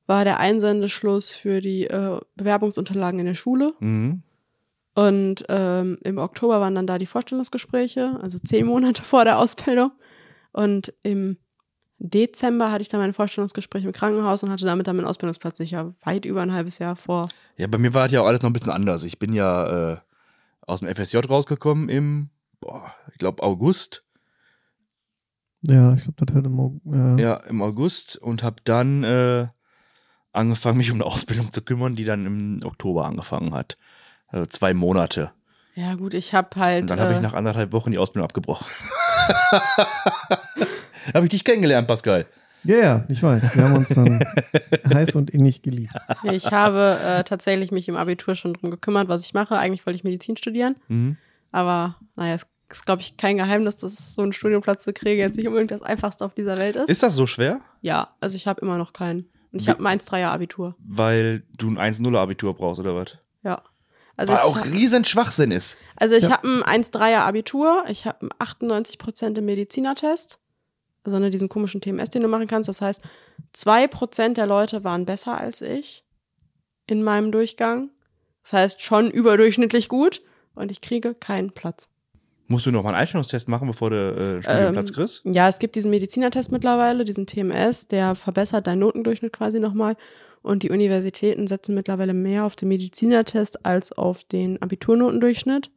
war der Einsendeschluss für die äh, Bewerbungsunterlagen in der Schule. Mhm. Und ähm, im Oktober waren dann da die Vorstellungsgespräche, also zehn Monate vor der Ausbildung. Und im Dezember hatte ich dann mein Vorstellungsgespräch im Krankenhaus und hatte damit dann meinen Ausbildungsplatz sicher, weit über ein halbes Jahr vor. Ja, bei mir war es ja auch alles noch ein bisschen anders. Ich bin ja äh, aus dem FSJ rausgekommen im, boah, ich glaube, August. Ja, ich glaube, das hört im Augen. Ja. Ja, im August und habe dann äh, angefangen, mich um eine Ausbildung zu kümmern, die dann im Oktober angefangen hat. Also zwei Monate. Ja, gut, ich habe halt. Und dann habe ich äh, nach anderthalb Wochen die Ausbildung abgebrochen. habe ich dich kennengelernt, Pascal. Ja, ja, ich weiß. Wir haben uns dann heiß und innig geliebt. ich habe äh, tatsächlich mich im Abitur schon drum gekümmert, was ich mache. Eigentlich wollte ich Medizin studieren. Mhm. Aber naja, es ist, glaube ich, kein Geheimnis, dass so einen Studienplatz zu kriegen jetzt nicht unbedingt das Einfachste auf dieser Welt ist. Ist das so schwer? ja, also ich habe immer noch keinen. Und ich habe ein 1-3er Abitur. Weil du ein 1-0-Abitur brauchst, oder was? Ja. Also Weil ich, auch hab- riesen Schwachsinn ist. also ich Ja. habe ein 1-3er Abitur, ich habe einen 98% im Medizinertest. Also ne, diesen komischen TMS, den du machen kannst. Das heißt, 2% der Leute waren besser als ich in meinem Durchgang. Das heißt, schon überdurchschnittlich gut. Und ich kriege keinen Platz. Musst du noch mal einen Einstellungstest machen, bevor du äh, einen Studienplatz Ähm, kriegst? Ja, es gibt diesen Medizinertest mittlerweile, diesen TMS, der verbessert deinen Notendurchschnitt quasi nochmal. Und die Universitäten setzen mittlerweile mehr auf den Medizinertest als auf den Abiturnotendurchschnitt.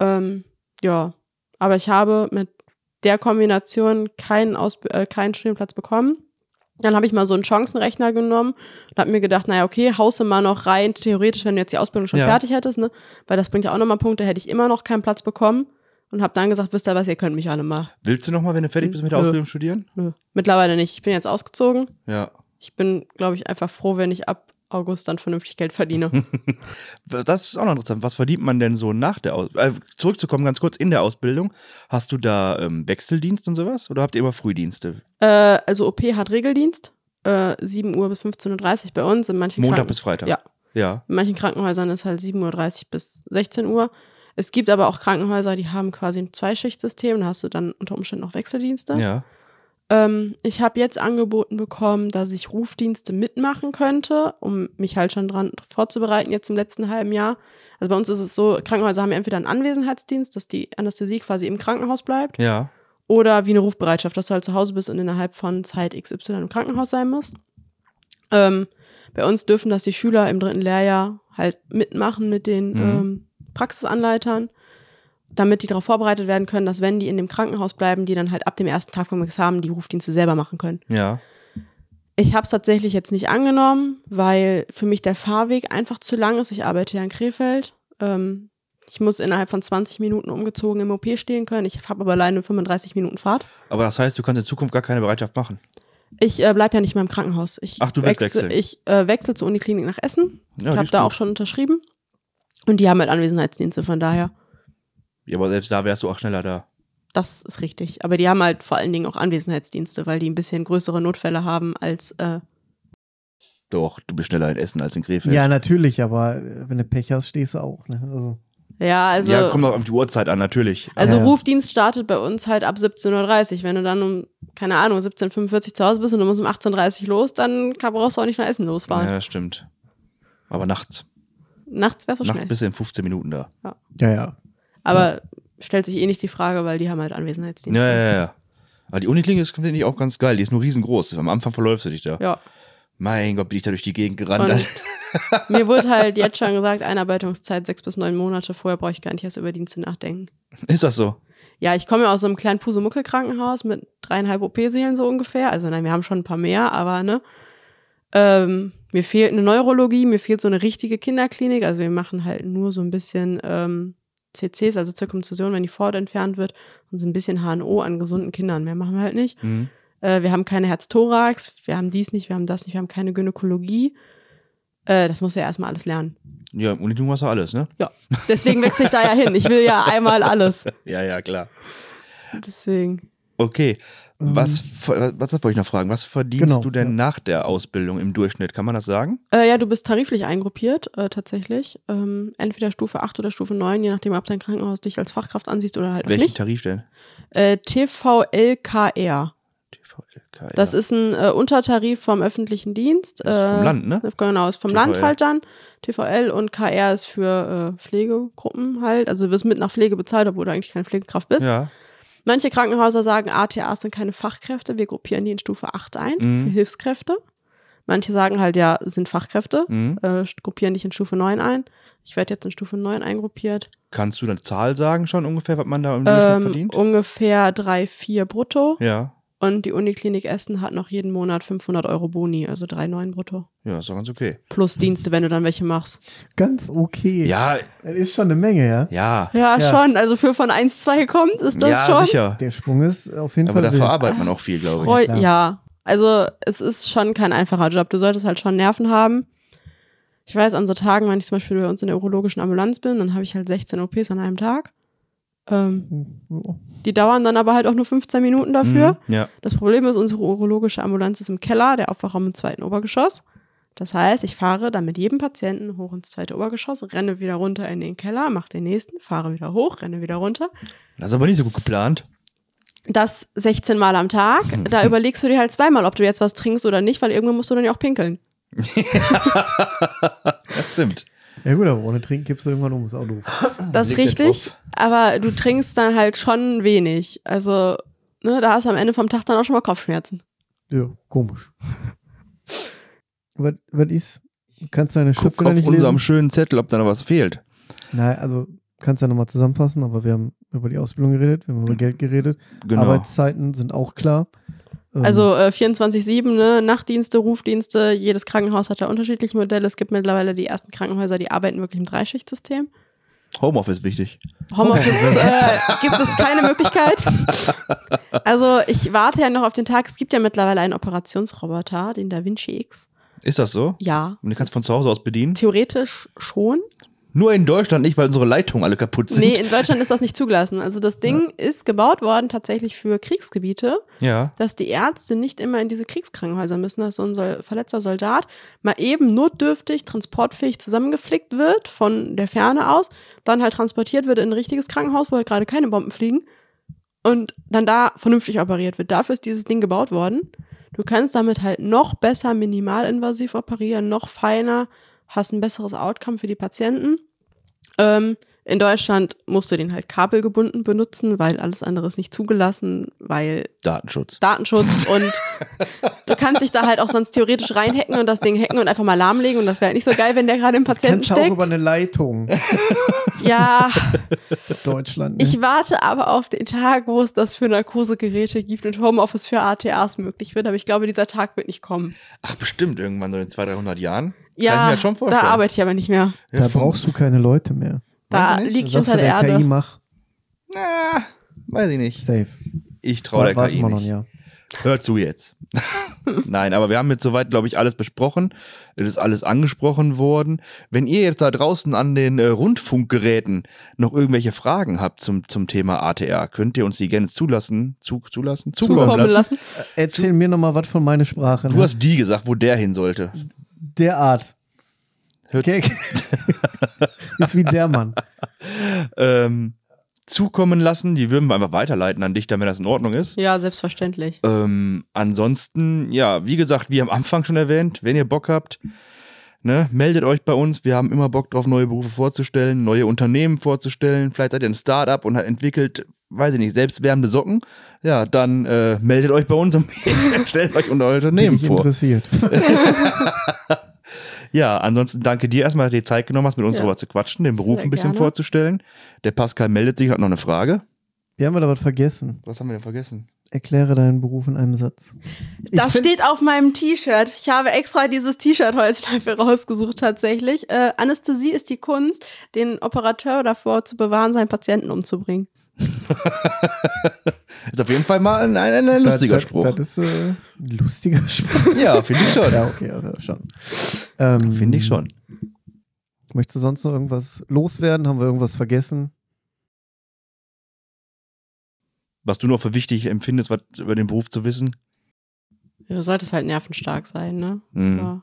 Ähm, ja, aber ich habe mit der Kombination keinen, Ausb äh, keinen Studienplatz bekommen. Dann habe ich mal so einen Chancenrechner genommen und habe mir gedacht, naja, okay, haust du mal noch rein, theoretisch, wenn du jetzt die Ausbildung schon Ja. fertig hättest, ne? Weil das bringt ja auch nochmal Punkte, hätte ich immer noch keinen Platz bekommen und habe dann gesagt, wisst ihr was, ihr könnt mich alle mal. Willst du noch mal, wenn du fertig bist mit der Nö. Ausbildung, studieren? Nö, mittlerweile nicht. Ich bin jetzt ausgezogen. Ja. Ich bin, glaube ich, einfach froh, wenn ich ab August dann vernünftig Geld verdiene. Das ist auch noch interessant. Was verdient man denn so nach der Ausbildung? Äh, zurückzukommen ganz kurz in der Ausbildung. Hast du da ähm, Wechseldienst und sowas? Oder habt ihr immer Frühdienste? äh, also OP hat Regeldienst. Äh, 7 Uhr bis 15.30 Uhr bei uns. In manchen Montag Kranken bis Freitag? Ja. Ja. In manchen Krankenhäusern ist halt 7.30 Uhr bis 16 Uhr. Es gibt aber auch Krankenhäuser, die haben quasi ein Zweischichtsystem. Da hast du dann unter Umständen auch Wechseldienste. Ja. Ähm, ich habe jetzt angeboten bekommen, dass ich Rufdienste mitmachen könnte, um mich halt schon dran vorzubereiten, jetzt im letzten halben Jahr. Also bei uns ist es so, Krankenhäuser haben entweder einen Anwesenheitsdienst, dass die Anästhesie quasi im Krankenhaus bleibt, Ja. oder wie eine Rufbereitschaft, dass du halt zu Hause bist und innerhalb von Zeit XY im Krankenhaus sein musst. Ähm, bei uns dürfen das die Schüler im dritten Lehrjahr halt mitmachen mit den Mhm. ähm, Praxisanleitern, damit die darauf vorbereitet werden können, dass wenn die in dem Krankenhaus bleiben, die dann halt ab dem ersten Tag vom Examen die Rufdienste selber machen können. Ja. Ich habe es tatsächlich jetzt nicht angenommen, weil für mich der Fahrweg einfach zu lang ist. Ich arbeite ja in Krefeld. Ähm, ich muss innerhalb von 20 Minuten umgezogen im OP stehen können. Ich habe aber alleine 35 Minuten Fahrt. Aber das heißt, du kannst in Zukunft gar keine Bereitschaft machen. Ich äh, bleib ja nicht mehr im Krankenhaus. Ich Ach, du willst wechsel, wechseln. Ich äh, wechsle zur Uniklinik nach Essen. Ja, ich habe da gut. auch schon unterschrieben. Und die haben halt Anwesenheitsdienste, von daher, Ja, aber selbst da wärst du auch schneller da. das ist richtig. Aber die haben halt vor allen Dingen auch Anwesenheitsdienste, weil die ein bisschen größere Notfälle haben als äh, Doch, du bist schneller in Essen als in Krefeld. Ja, natürlich, aber äh, wenn du Pech hast, stehst du auch. Ne? Also, ja, also. ja, kommt auch auf die Uhrzeit an, natürlich. Also Ja, ja. Rufdienst startet bei uns halt ab 17.30 Uhr. Wenn du dann um, keine Ahnung, 17.45 Uhr zu Hause bist und du musst um 18.30 Uhr los, dann kann- brauchst du auch nicht nach Essen ja, losfahren. das stimmt. Aber nachts. Nachts wärst du nachts schnell. bist du in 15 Minuten da. ja, ja. Aber stellt sich eh nicht die Frage, weil die haben halt Anwesenheitsdienste. Ja, ja, ja. Aber die Uniklinik ist, finde ich, auch ganz geil. Die ist nur riesengroß. Am Anfang verläufst du dich da. Ja. Mein Gott, bin ich da durch die Gegend gerannt. Mir wurde halt jetzt schon gesagt, Einarbeitungszeit sechs bis neun Monate. Vorher brauche ich gar nicht erst über Dienste nachdenken. Ist das so? Ja, ich komme ja aus so einem kleinen Pusemuckel-Krankenhaus mit dreieinhalb OP-Seelen so ungefähr. Also nein, wir haben schon ein paar mehr, aber ne. Ähm, mir fehlt eine Neurologie, mir fehlt so eine richtige Kinderklinik. Also wir machen halt nur so ein bisschen ähm, CCs, also Zirkumzision, wenn die Vorhaut entfernt wird und so ein bisschen HNO an gesunden Kindern. Mehr machen wir halt nicht. Mhm. Äh, wir haben keine Herz-Thorax, wir haben dies nicht, wir haben das nicht, wir haben keine Gynäkologie. Äh, das muss ja erstmal alles lernen. Ja, im Uniklinik hast du alles, ne? Ja, deswegen wechsle ich da ja hin. Ich will ja einmal alles. Ja, ja, klar. Deswegen. Okay. Was, was, was wollte ich noch fragen? Was verdienst Genau, du denn ja. nach der Ausbildung im Durchschnitt? Kann man das sagen? Äh, ja, du bist tariflich eingruppiert, äh, tatsächlich. Ähm, entweder Stufe 8 oder Stufe 9, je nachdem, ob dein Krankenhaus dich als Fachkraft ansiehst oder halt auch Welchen nicht. Tarif denn? Äh, TVLKR. TVLK. Das ist ein äh, Untertarif vom öffentlichen Dienst. Das ist vom äh, Land, ne? Genau, ist vom TVL. Land halt dann. TVL und KR ist für äh, Pflegegruppen halt. Also du wirst mit nach Pflege bezahlt, obwohl du eigentlich keine Pflegekraft bist. Ja. Manche Krankenhäuser sagen, ATAs sind keine Fachkräfte, wir gruppieren die in Stufe 8 ein Mhm. für Hilfskräfte. Manche sagen halt, ja, sind Fachkräfte, Mhm. äh, gruppieren dich in Stufe 9 ein. Ich werde jetzt in Stufe 9 eingruppiert. Kannst du eine Zahl sagen schon ungefähr, was man da im Ähm, verdient? ungefähr 3, 4 brutto. Ja. Und die Uniklinik Essen hat noch jeden Monat 500 Euro Boni, also 3,9 brutto. Ja, ist doch ganz okay. Plus Dienste, wenn du dann welche machst. Ganz okay. Ja, Das ist schon eine Menge, ja. ja. Ja, Ja. schon. Also für von 1,2 kommt, ist das ja, schon. sicher. Der Sprung ist auf jeden Aber Fall da wild. verarbeitet man auch viel, glaube ich. Freu klar. ja, also es ist schon kein einfacher Job. Du solltest halt schon Nerven haben. Ich weiß, an so Tagen, wenn ich zum Beispiel bei uns in der urologischen Ambulanz bin, dann habe ich halt 16 OPs an einem Tag. Ähm, die dauern dann aber halt auch nur 15 Minuten dafür. Mhm, ja. Das Problem ist, unsere urologische Ambulanz ist im Keller, der Aufwachraum im zweiten Obergeschoss. Das heißt, ich fahre dann mit jedem Patienten hoch ins zweite Obergeschoss, renne wieder runter in den Keller, mache den nächsten, fahre wieder hoch, renne wieder runter. Das ist aber nicht so gut geplant. Das 16 Mal am Tag. Da überlegst du dir halt zweimal, ob du jetzt was trinkst oder nicht, weil irgendwann musst du dann ja auch pinkeln. Das stimmt. Ja gut, aber ohne Trinken kippst du irgendwann um, ist auch doof. Das ist richtig, aber du trinkst dann halt schon wenig. Also, ne, da hast du am Ende vom Tag dann auch schon mal Kopfschmerzen. Ja, komisch. was, was ist? Kannst deine Schrift wieder auf nicht unserem lesen? schönen Zettel, ob da noch was fehlt. Nein, also kannst ja nochmal zusammenfassen, aber wir haben über die Ausbildung geredet, wir haben über Geld geredet. Genau. Arbeitszeiten sind auch klar. Ähm, Also äh, 24-7, ne, Nachtdienste, Rufdienste, jedes Krankenhaus hat da unterschiedliche Modelle. Es gibt mittlerweile die ersten Krankenhäuser, die arbeiten wirklich im Dreischichtsystem. Homeoffice wichtig. Homeoffice äh, gibt es keine Möglichkeit. Also ich warte ja noch auf den Tag. Es gibt ja mittlerweile einen Operationsroboter, den Da Vinci X. Ist das so? Ja. Und den kannst du von zu Hause aus bedienen? Theoretisch schon. Nur in Deutschland nicht, weil unsere Leitungen alle kaputt sind. Nee, in Deutschland ist das nicht zugelassen. Also das Ding ist gebaut worden tatsächlich für Kriegsgebiete, Ja. dass die Ärzte nicht immer in diese Kriegskrankenhäuser müssen, dass so ein Sol verletzter Soldat mal eben notdürftig, transportfähig zusammengeflickt wird von der Ferne aus, dann halt transportiert wird in ein richtiges Krankenhaus, wo halt gerade keine Bomben fliegen und dann da vernünftig operiert wird. Dafür ist dieses Ding gebaut worden. Du kannst damit halt noch besser minimalinvasiv operieren, noch feiner, hast ein besseres Outcome für die Patienten. Ähm, in Deutschland musst du den halt kabelgebunden benutzen, weil alles andere ist nicht zugelassen, weil Datenschutz. Datenschutz und du kannst dich da halt auch sonst theoretisch reinhacken und das Ding hacken und einfach mal lahmlegen und das wäre halt nicht so geil, wenn der gerade im Patienten kannst du auch steckt. über eine Leitung. Ja, Deutschland. Ne? ich warte aber auf den Tag, wo es das für Narkosegeräte gibt und Homeoffice für ATAs möglich wird, aber ich glaube, dieser Tag wird nicht kommen. Ach, bestimmt irgendwann so in 200, 300 Jahren. Ja, Kann ich mir schon da arbeite ich aber nicht mehr. Ja, da von- brauchst du keine Leute mehr. Da Weiß ich unter du der der KI, Erde. mach Na, weiß ich nicht. safe. Ich traue der KI noch nicht. Jahr. Hör zu jetzt. Nein, aber wir haben jetzt soweit, glaube ich, alles besprochen. Es ist alles angesprochen worden. Wenn ihr jetzt da draußen an den äh, Rundfunkgeräten noch irgendwelche Fragen habt zum, zum Thema ATR, könnt ihr uns die gerne zulassen, zu, zulassen, zukommen Zukommen lassen. lassen. Erzähl mir noch mal was von meiner Sprache. Du ne? hast die gesagt, wo der hin sollte. Derart. Hört, Okay. ist wie der Mann. ähm, zukommen lassen. Die würden wir einfach weiterleiten an dich, damit das in Ordnung ist. Ja, selbstverständlich. Ähm, ansonsten, ja, wie gesagt, wie am Anfang schon erwähnt, wenn ihr Bock habt, ne, meldet euch bei uns. Wir haben immer Bock drauf, neue Berufe vorzustellen, neue Unternehmen vorzustellen. Vielleicht seid ihr ein Startup und entwickelt, weiß ich nicht, selbstwärmende Socken. Ja, dann äh, meldet euch bei uns und stellt euch unser Bin Unternehmen ich vor. interessiert. Ja, ansonsten danke dir erstmal, dass du dir Zeit genommen hast, mit uns Ja. darüber zu quatschen, den Beruf Sehr ein bisschen gerne. vorzustellen. Der Pascal meldet sich, hat noch eine Frage. Wir haben aber was vergessen. Was haben wir denn vergessen? Erkläre deinen Beruf in einem Satz. Ich Das steht auf meinem T-Shirt. Ich habe extra dieses T-Shirt heute dafür rausgesucht, tatsächlich. Äh, Anästhesie ist die Kunst, den Operateur davor zu bewahren, seinen Patienten umzubringen. Ist auf jeden Fall mal ein, ein, ein lustiger das, Spruch. Das, das ist äh, ein lustiger Spruch. ja, finde ich schon. ja, okay, also schon. Ähm, Finde ich schon. Möchtest du sonst noch irgendwas loswerden? Haben wir irgendwas vergessen? Was du noch für wichtig empfindest, was über den Beruf zu wissen? Du solltest halt nervenstark sein, ne? Hm. Ja.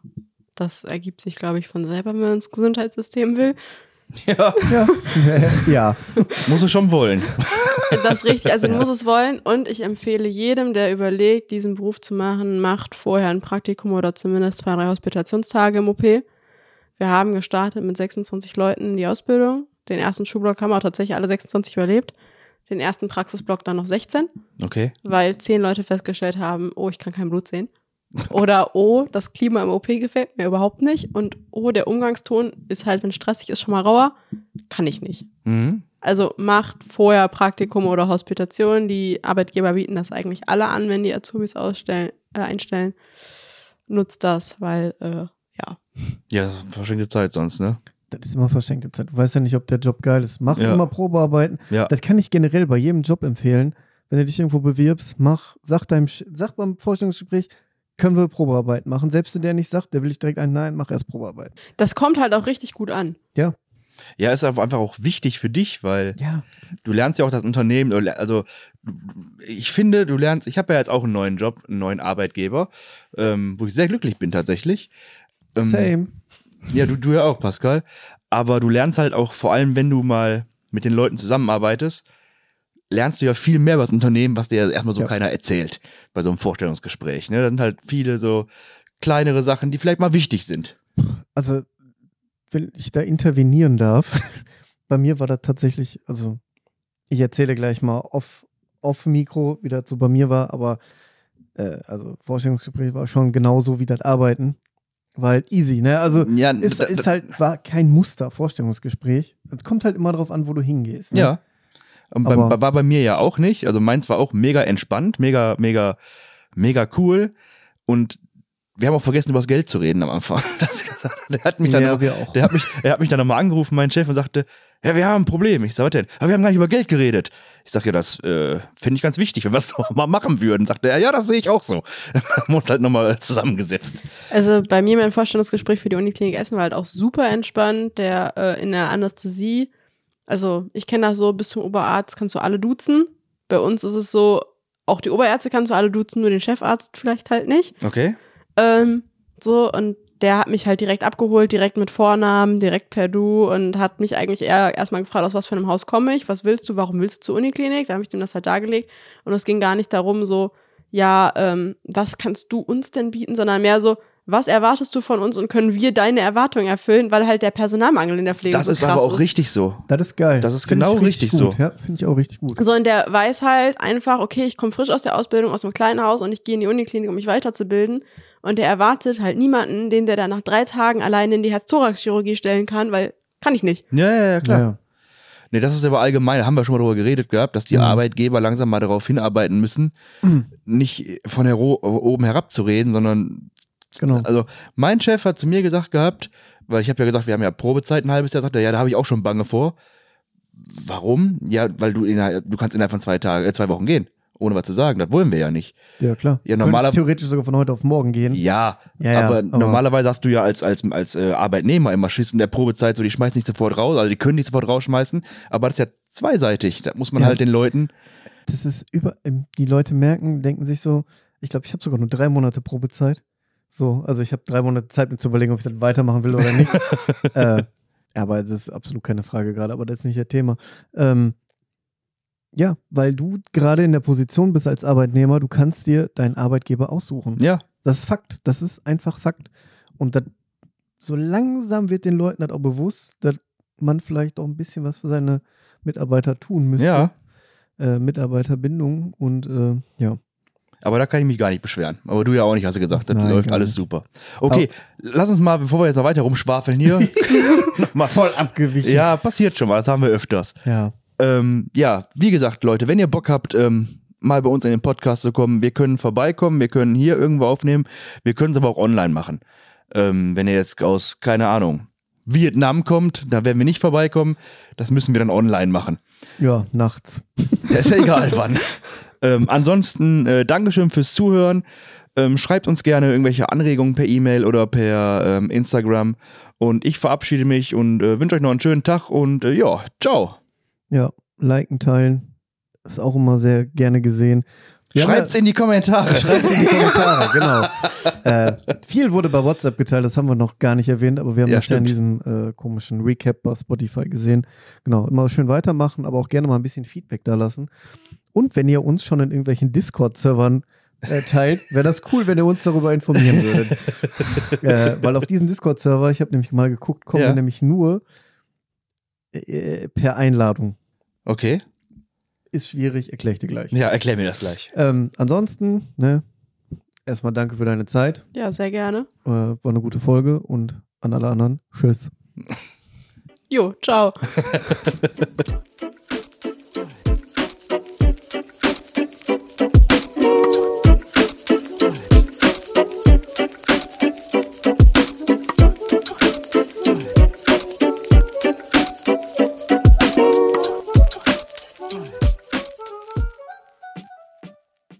Das ergibt sich, glaube ich, von selber, wenn man ins Gesundheitssystem will. Ja, Ja. ja. muss es schon wollen. Das ist richtig, also du musst es wollen. Und ich empfehle jedem, der überlegt, diesen Beruf zu machen, macht vorher ein Praktikum oder zumindest zwei, drei Hospitationstage im OP. Wir haben gestartet mit 26 Leuten in die Ausbildung. Den ersten Schulblock haben auch tatsächlich alle 26 überlebt. Den ersten Praxisblock dann noch 16, Okay. weil zehn Leute festgestellt haben, oh, ich kann kein Blut sehen. Oder oh, das Klima im OP gefällt mir überhaupt nicht. Und oh, der Umgangston ist halt, wenn stressig ist, schon mal rauer. Kann ich nicht. Mhm. Also macht vorher Praktikum oder Hospitation. Die Arbeitgeber bieten das eigentlich alle an, wenn die Azubis ausstellen, äh, einstellen. Nutzt das, weil, äh, ja. Ja, das ist verschenkte Zeit sonst, ne? Das ist immer verschenkte Zeit. Du weißt ja nicht, ob der Job geil ist. Mach Ja. immer Probearbeiten. Ja. Das kann ich generell bei jedem Job empfehlen. Wenn du dich irgendwo bewirbst, mach, sag deinem, Sch- sag beim Vorstellungsgespräch, können wir Probearbeit machen. Selbst wenn der nicht sagt, der will ich direkt ein Nein, mach erst Probearbeit. Das kommt halt auch richtig gut an. Ja. Ja, ist einfach auch wichtig für dich, weil Ja. du lernst ja auch das Unternehmen, also ich finde, du lernst, ich habe ja jetzt auch einen neuen Job, einen neuen Arbeitgeber, ähm, wo ich sehr glücklich bin tatsächlich. Ähm, Same. Ja, du, du ja auch, Pascal. Aber du lernst halt auch, vor allem wenn du mal mit den Leuten zusammenarbeitest, lernst du ja viel mehr über das Unternehmen, was dir erstmal so Ja. keiner erzählt bei so einem Vorstellungsgespräch. Ne? Da sind halt viele so kleinere Sachen, die vielleicht mal wichtig sind. Also, wenn ich da intervenieren darf, bei mir war das tatsächlich, also ich erzähle gleich mal off, off Mikro, wie das so bei mir war, aber äh, also Vorstellungsgespräch war schon genauso wie das Arbeiten. War halt easy, ne? Also Ja, ist, ist halt, war kein Muster, Vorstellungsgespräch. Es kommt halt immer drauf an, wo du hingehst. Ne? Ja. Und bei, war bei mir ja auch nicht. Also meins war auch mega entspannt, mega, mega, mega cool. Und wir haben auch vergessen, über das Geld zu reden am Anfang. Das, der hat mich dann ja noch, wir auch. der hat mich, er hat mich dann nochmal angerufen, mein Chef, und sagte, ja, wir haben ein Problem. Ich sag, was denn? Aber wir haben gar nicht über Geld geredet. Ich sag, ja, das äh, finde ich ganz wichtig, wenn wir es noch mal machen würden. Sagte er, ja, das sehe ich auch so. haben wir uns halt nochmal zusammengesetzt. Also bei mir mein Vorstellungsgespräch für die Uniklinik Essen war halt auch super entspannt. Der äh, in der Anästhesie, also ich kenne das so, bis zum Oberarzt kannst du alle duzen. Bei uns ist es so, auch die Oberärzte kannst du alle duzen, nur den Chefarzt vielleicht halt nicht. Okay? Ähm, so, und der hat mich halt direkt abgeholt, direkt mit Vornamen, direkt per Du und hat mich eigentlich eher erstmal gefragt, aus was für einem Haus komme ich, was willst du, warum willst du zur Uniklinik? Da habe ich dem das halt dargelegt. Und es ging gar nicht darum, so, ja, ähm, was kannst du uns denn bieten, sondern mehr so, was erwartest du von uns und können wir deine Erwartungen erfüllen, weil halt der Personalmangel in der Pflege Das so ist krass aber auch ist. richtig so. Das ist geil. Das ist Find genau ich richtig gut. so. Ja, finde ich auch richtig gut. So, und der weiß halt einfach, okay, ich komme frisch aus der Ausbildung aus einem kleinen Haus und ich gehe in die Uniklinik, um mich weiterzubilden. Und der erwartet halt niemanden, den der dann nach drei Tagen alleine in die Herz-Thorax-Chirurgie stellen kann, weil kann ich nicht. Ja, ja, ja, klar. Ja, ja. Nee, das ist aber allgemein, da haben wir schon mal drüber geredet gehabt, dass die Mhm. Arbeitgeber langsam mal darauf hinarbeiten müssen, nicht von hero oben herab zu reden, sondern Genau. also mein Chef hat zu mir gesagt gehabt, weil ich habe ja gesagt, wir haben ja Probezeit ein halbes Jahr, sagt er, ja, da habe ich auch schon Bange vor. Warum? Ja, weil du innerhalb, du kannst innerhalb von zwei Tagen, äh, zwei Wochen gehen, ohne was zu sagen. Das wollen wir ja nicht. Ja, klar. Ja, Könntest normaler- theoretisch sogar von heute auf morgen gehen. Ja, Ja, ja, aber, aber- normalerweise hast du ja als, als, als äh, Arbeitnehmer immer Schiss in der Probezeit, so die schmeißen nicht sofort raus, also die können nicht sofort rausschmeißen, aber das ist ja zweiseitig. Da muss man Ja. halt den Leuten, Das ist über, ähm, die Leute merken, denken sich so, ich glaube, ich habe sogar nur drei Monate Probezeit. So, also ich habe drei Monate Zeit, mir zu überlegen, ob ich das weitermachen will oder nicht. äh, aber das ist absolut keine Frage gerade, aber das ist nicht das Thema. Ähm, ja, weil du gerade in der Position bist als Arbeitnehmer, du kannst dir deinen Arbeitgeber aussuchen. ja, Das ist Fakt. Das ist einfach Fakt. Und das, so langsam wird den Leuten das auch bewusst, dass man vielleicht auch ein bisschen was für seine Mitarbeiter tun müsste. ja. Äh, Mitarbeiterbindung und äh, ja. Aber da kann ich mich gar nicht beschweren. Aber du ja auch nicht, hast du gesagt. Das Nein, läuft alles nicht. super. Okay, lass uns mal, bevor wir jetzt noch weiter rumschwafeln hier, mal Voll abgewichen. Ja, passiert schon mal, das haben wir öfters. Ja. Ähm, ja, wie gesagt, Leute, wenn ihr Bock habt, ähm, mal bei uns in den Podcast zu kommen, wir können vorbeikommen, wir können hier irgendwo aufnehmen, wir können es aber auch online machen. Ähm, wenn ihr jetzt aus, keine Ahnung, Vietnam kommt, da werden wir nicht vorbeikommen, das müssen wir dann online machen. Ja, nachts. Ja, ist ja egal wann. Ähm, ansonsten, äh, Dankeschön fürs Zuhören. Ähm, schreibt uns gerne irgendwelche Anregungen per E-Mail oder per ähm, Instagram. Und ich verabschiede mich und äh, wünsche euch noch einen schönen Tag und äh, ja, ciao. Ja, liken, teilen. Ist auch immer sehr gerne gesehen. Wir Schreibt's in die Kommentare. ja, schreibt in die Kommentare, genau. Äh, viel wurde bei WhatsApp geteilt, das haben wir noch gar nicht erwähnt, aber wir haben Ja, das ja in diesem äh, komischen Recap bei Spotify gesehen. Genau, immer schön weitermachen, aber auch gerne mal ein bisschen Feedback da lassen. Und wenn ihr uns schon in irgendwelchen Discord-Servern äh, teilt, wäre das cool, wenn ihr uns darüber informieren würdet. äh, weil auf diesen Discord-Server, ich habe nämlich mal geguckt, kommen Ja. wir nämlich nur äh, per Einladung. Okay. Ist schwierig, erkläre ich dir gleich. Ja, erklär mir das gleich. Ähm, ansonsten, ne, erstmal danke für deine Zeit. Ja, sehr gerne. Äh, war eine gute Folge und an alle anderen, tschüss. Jo, ciao.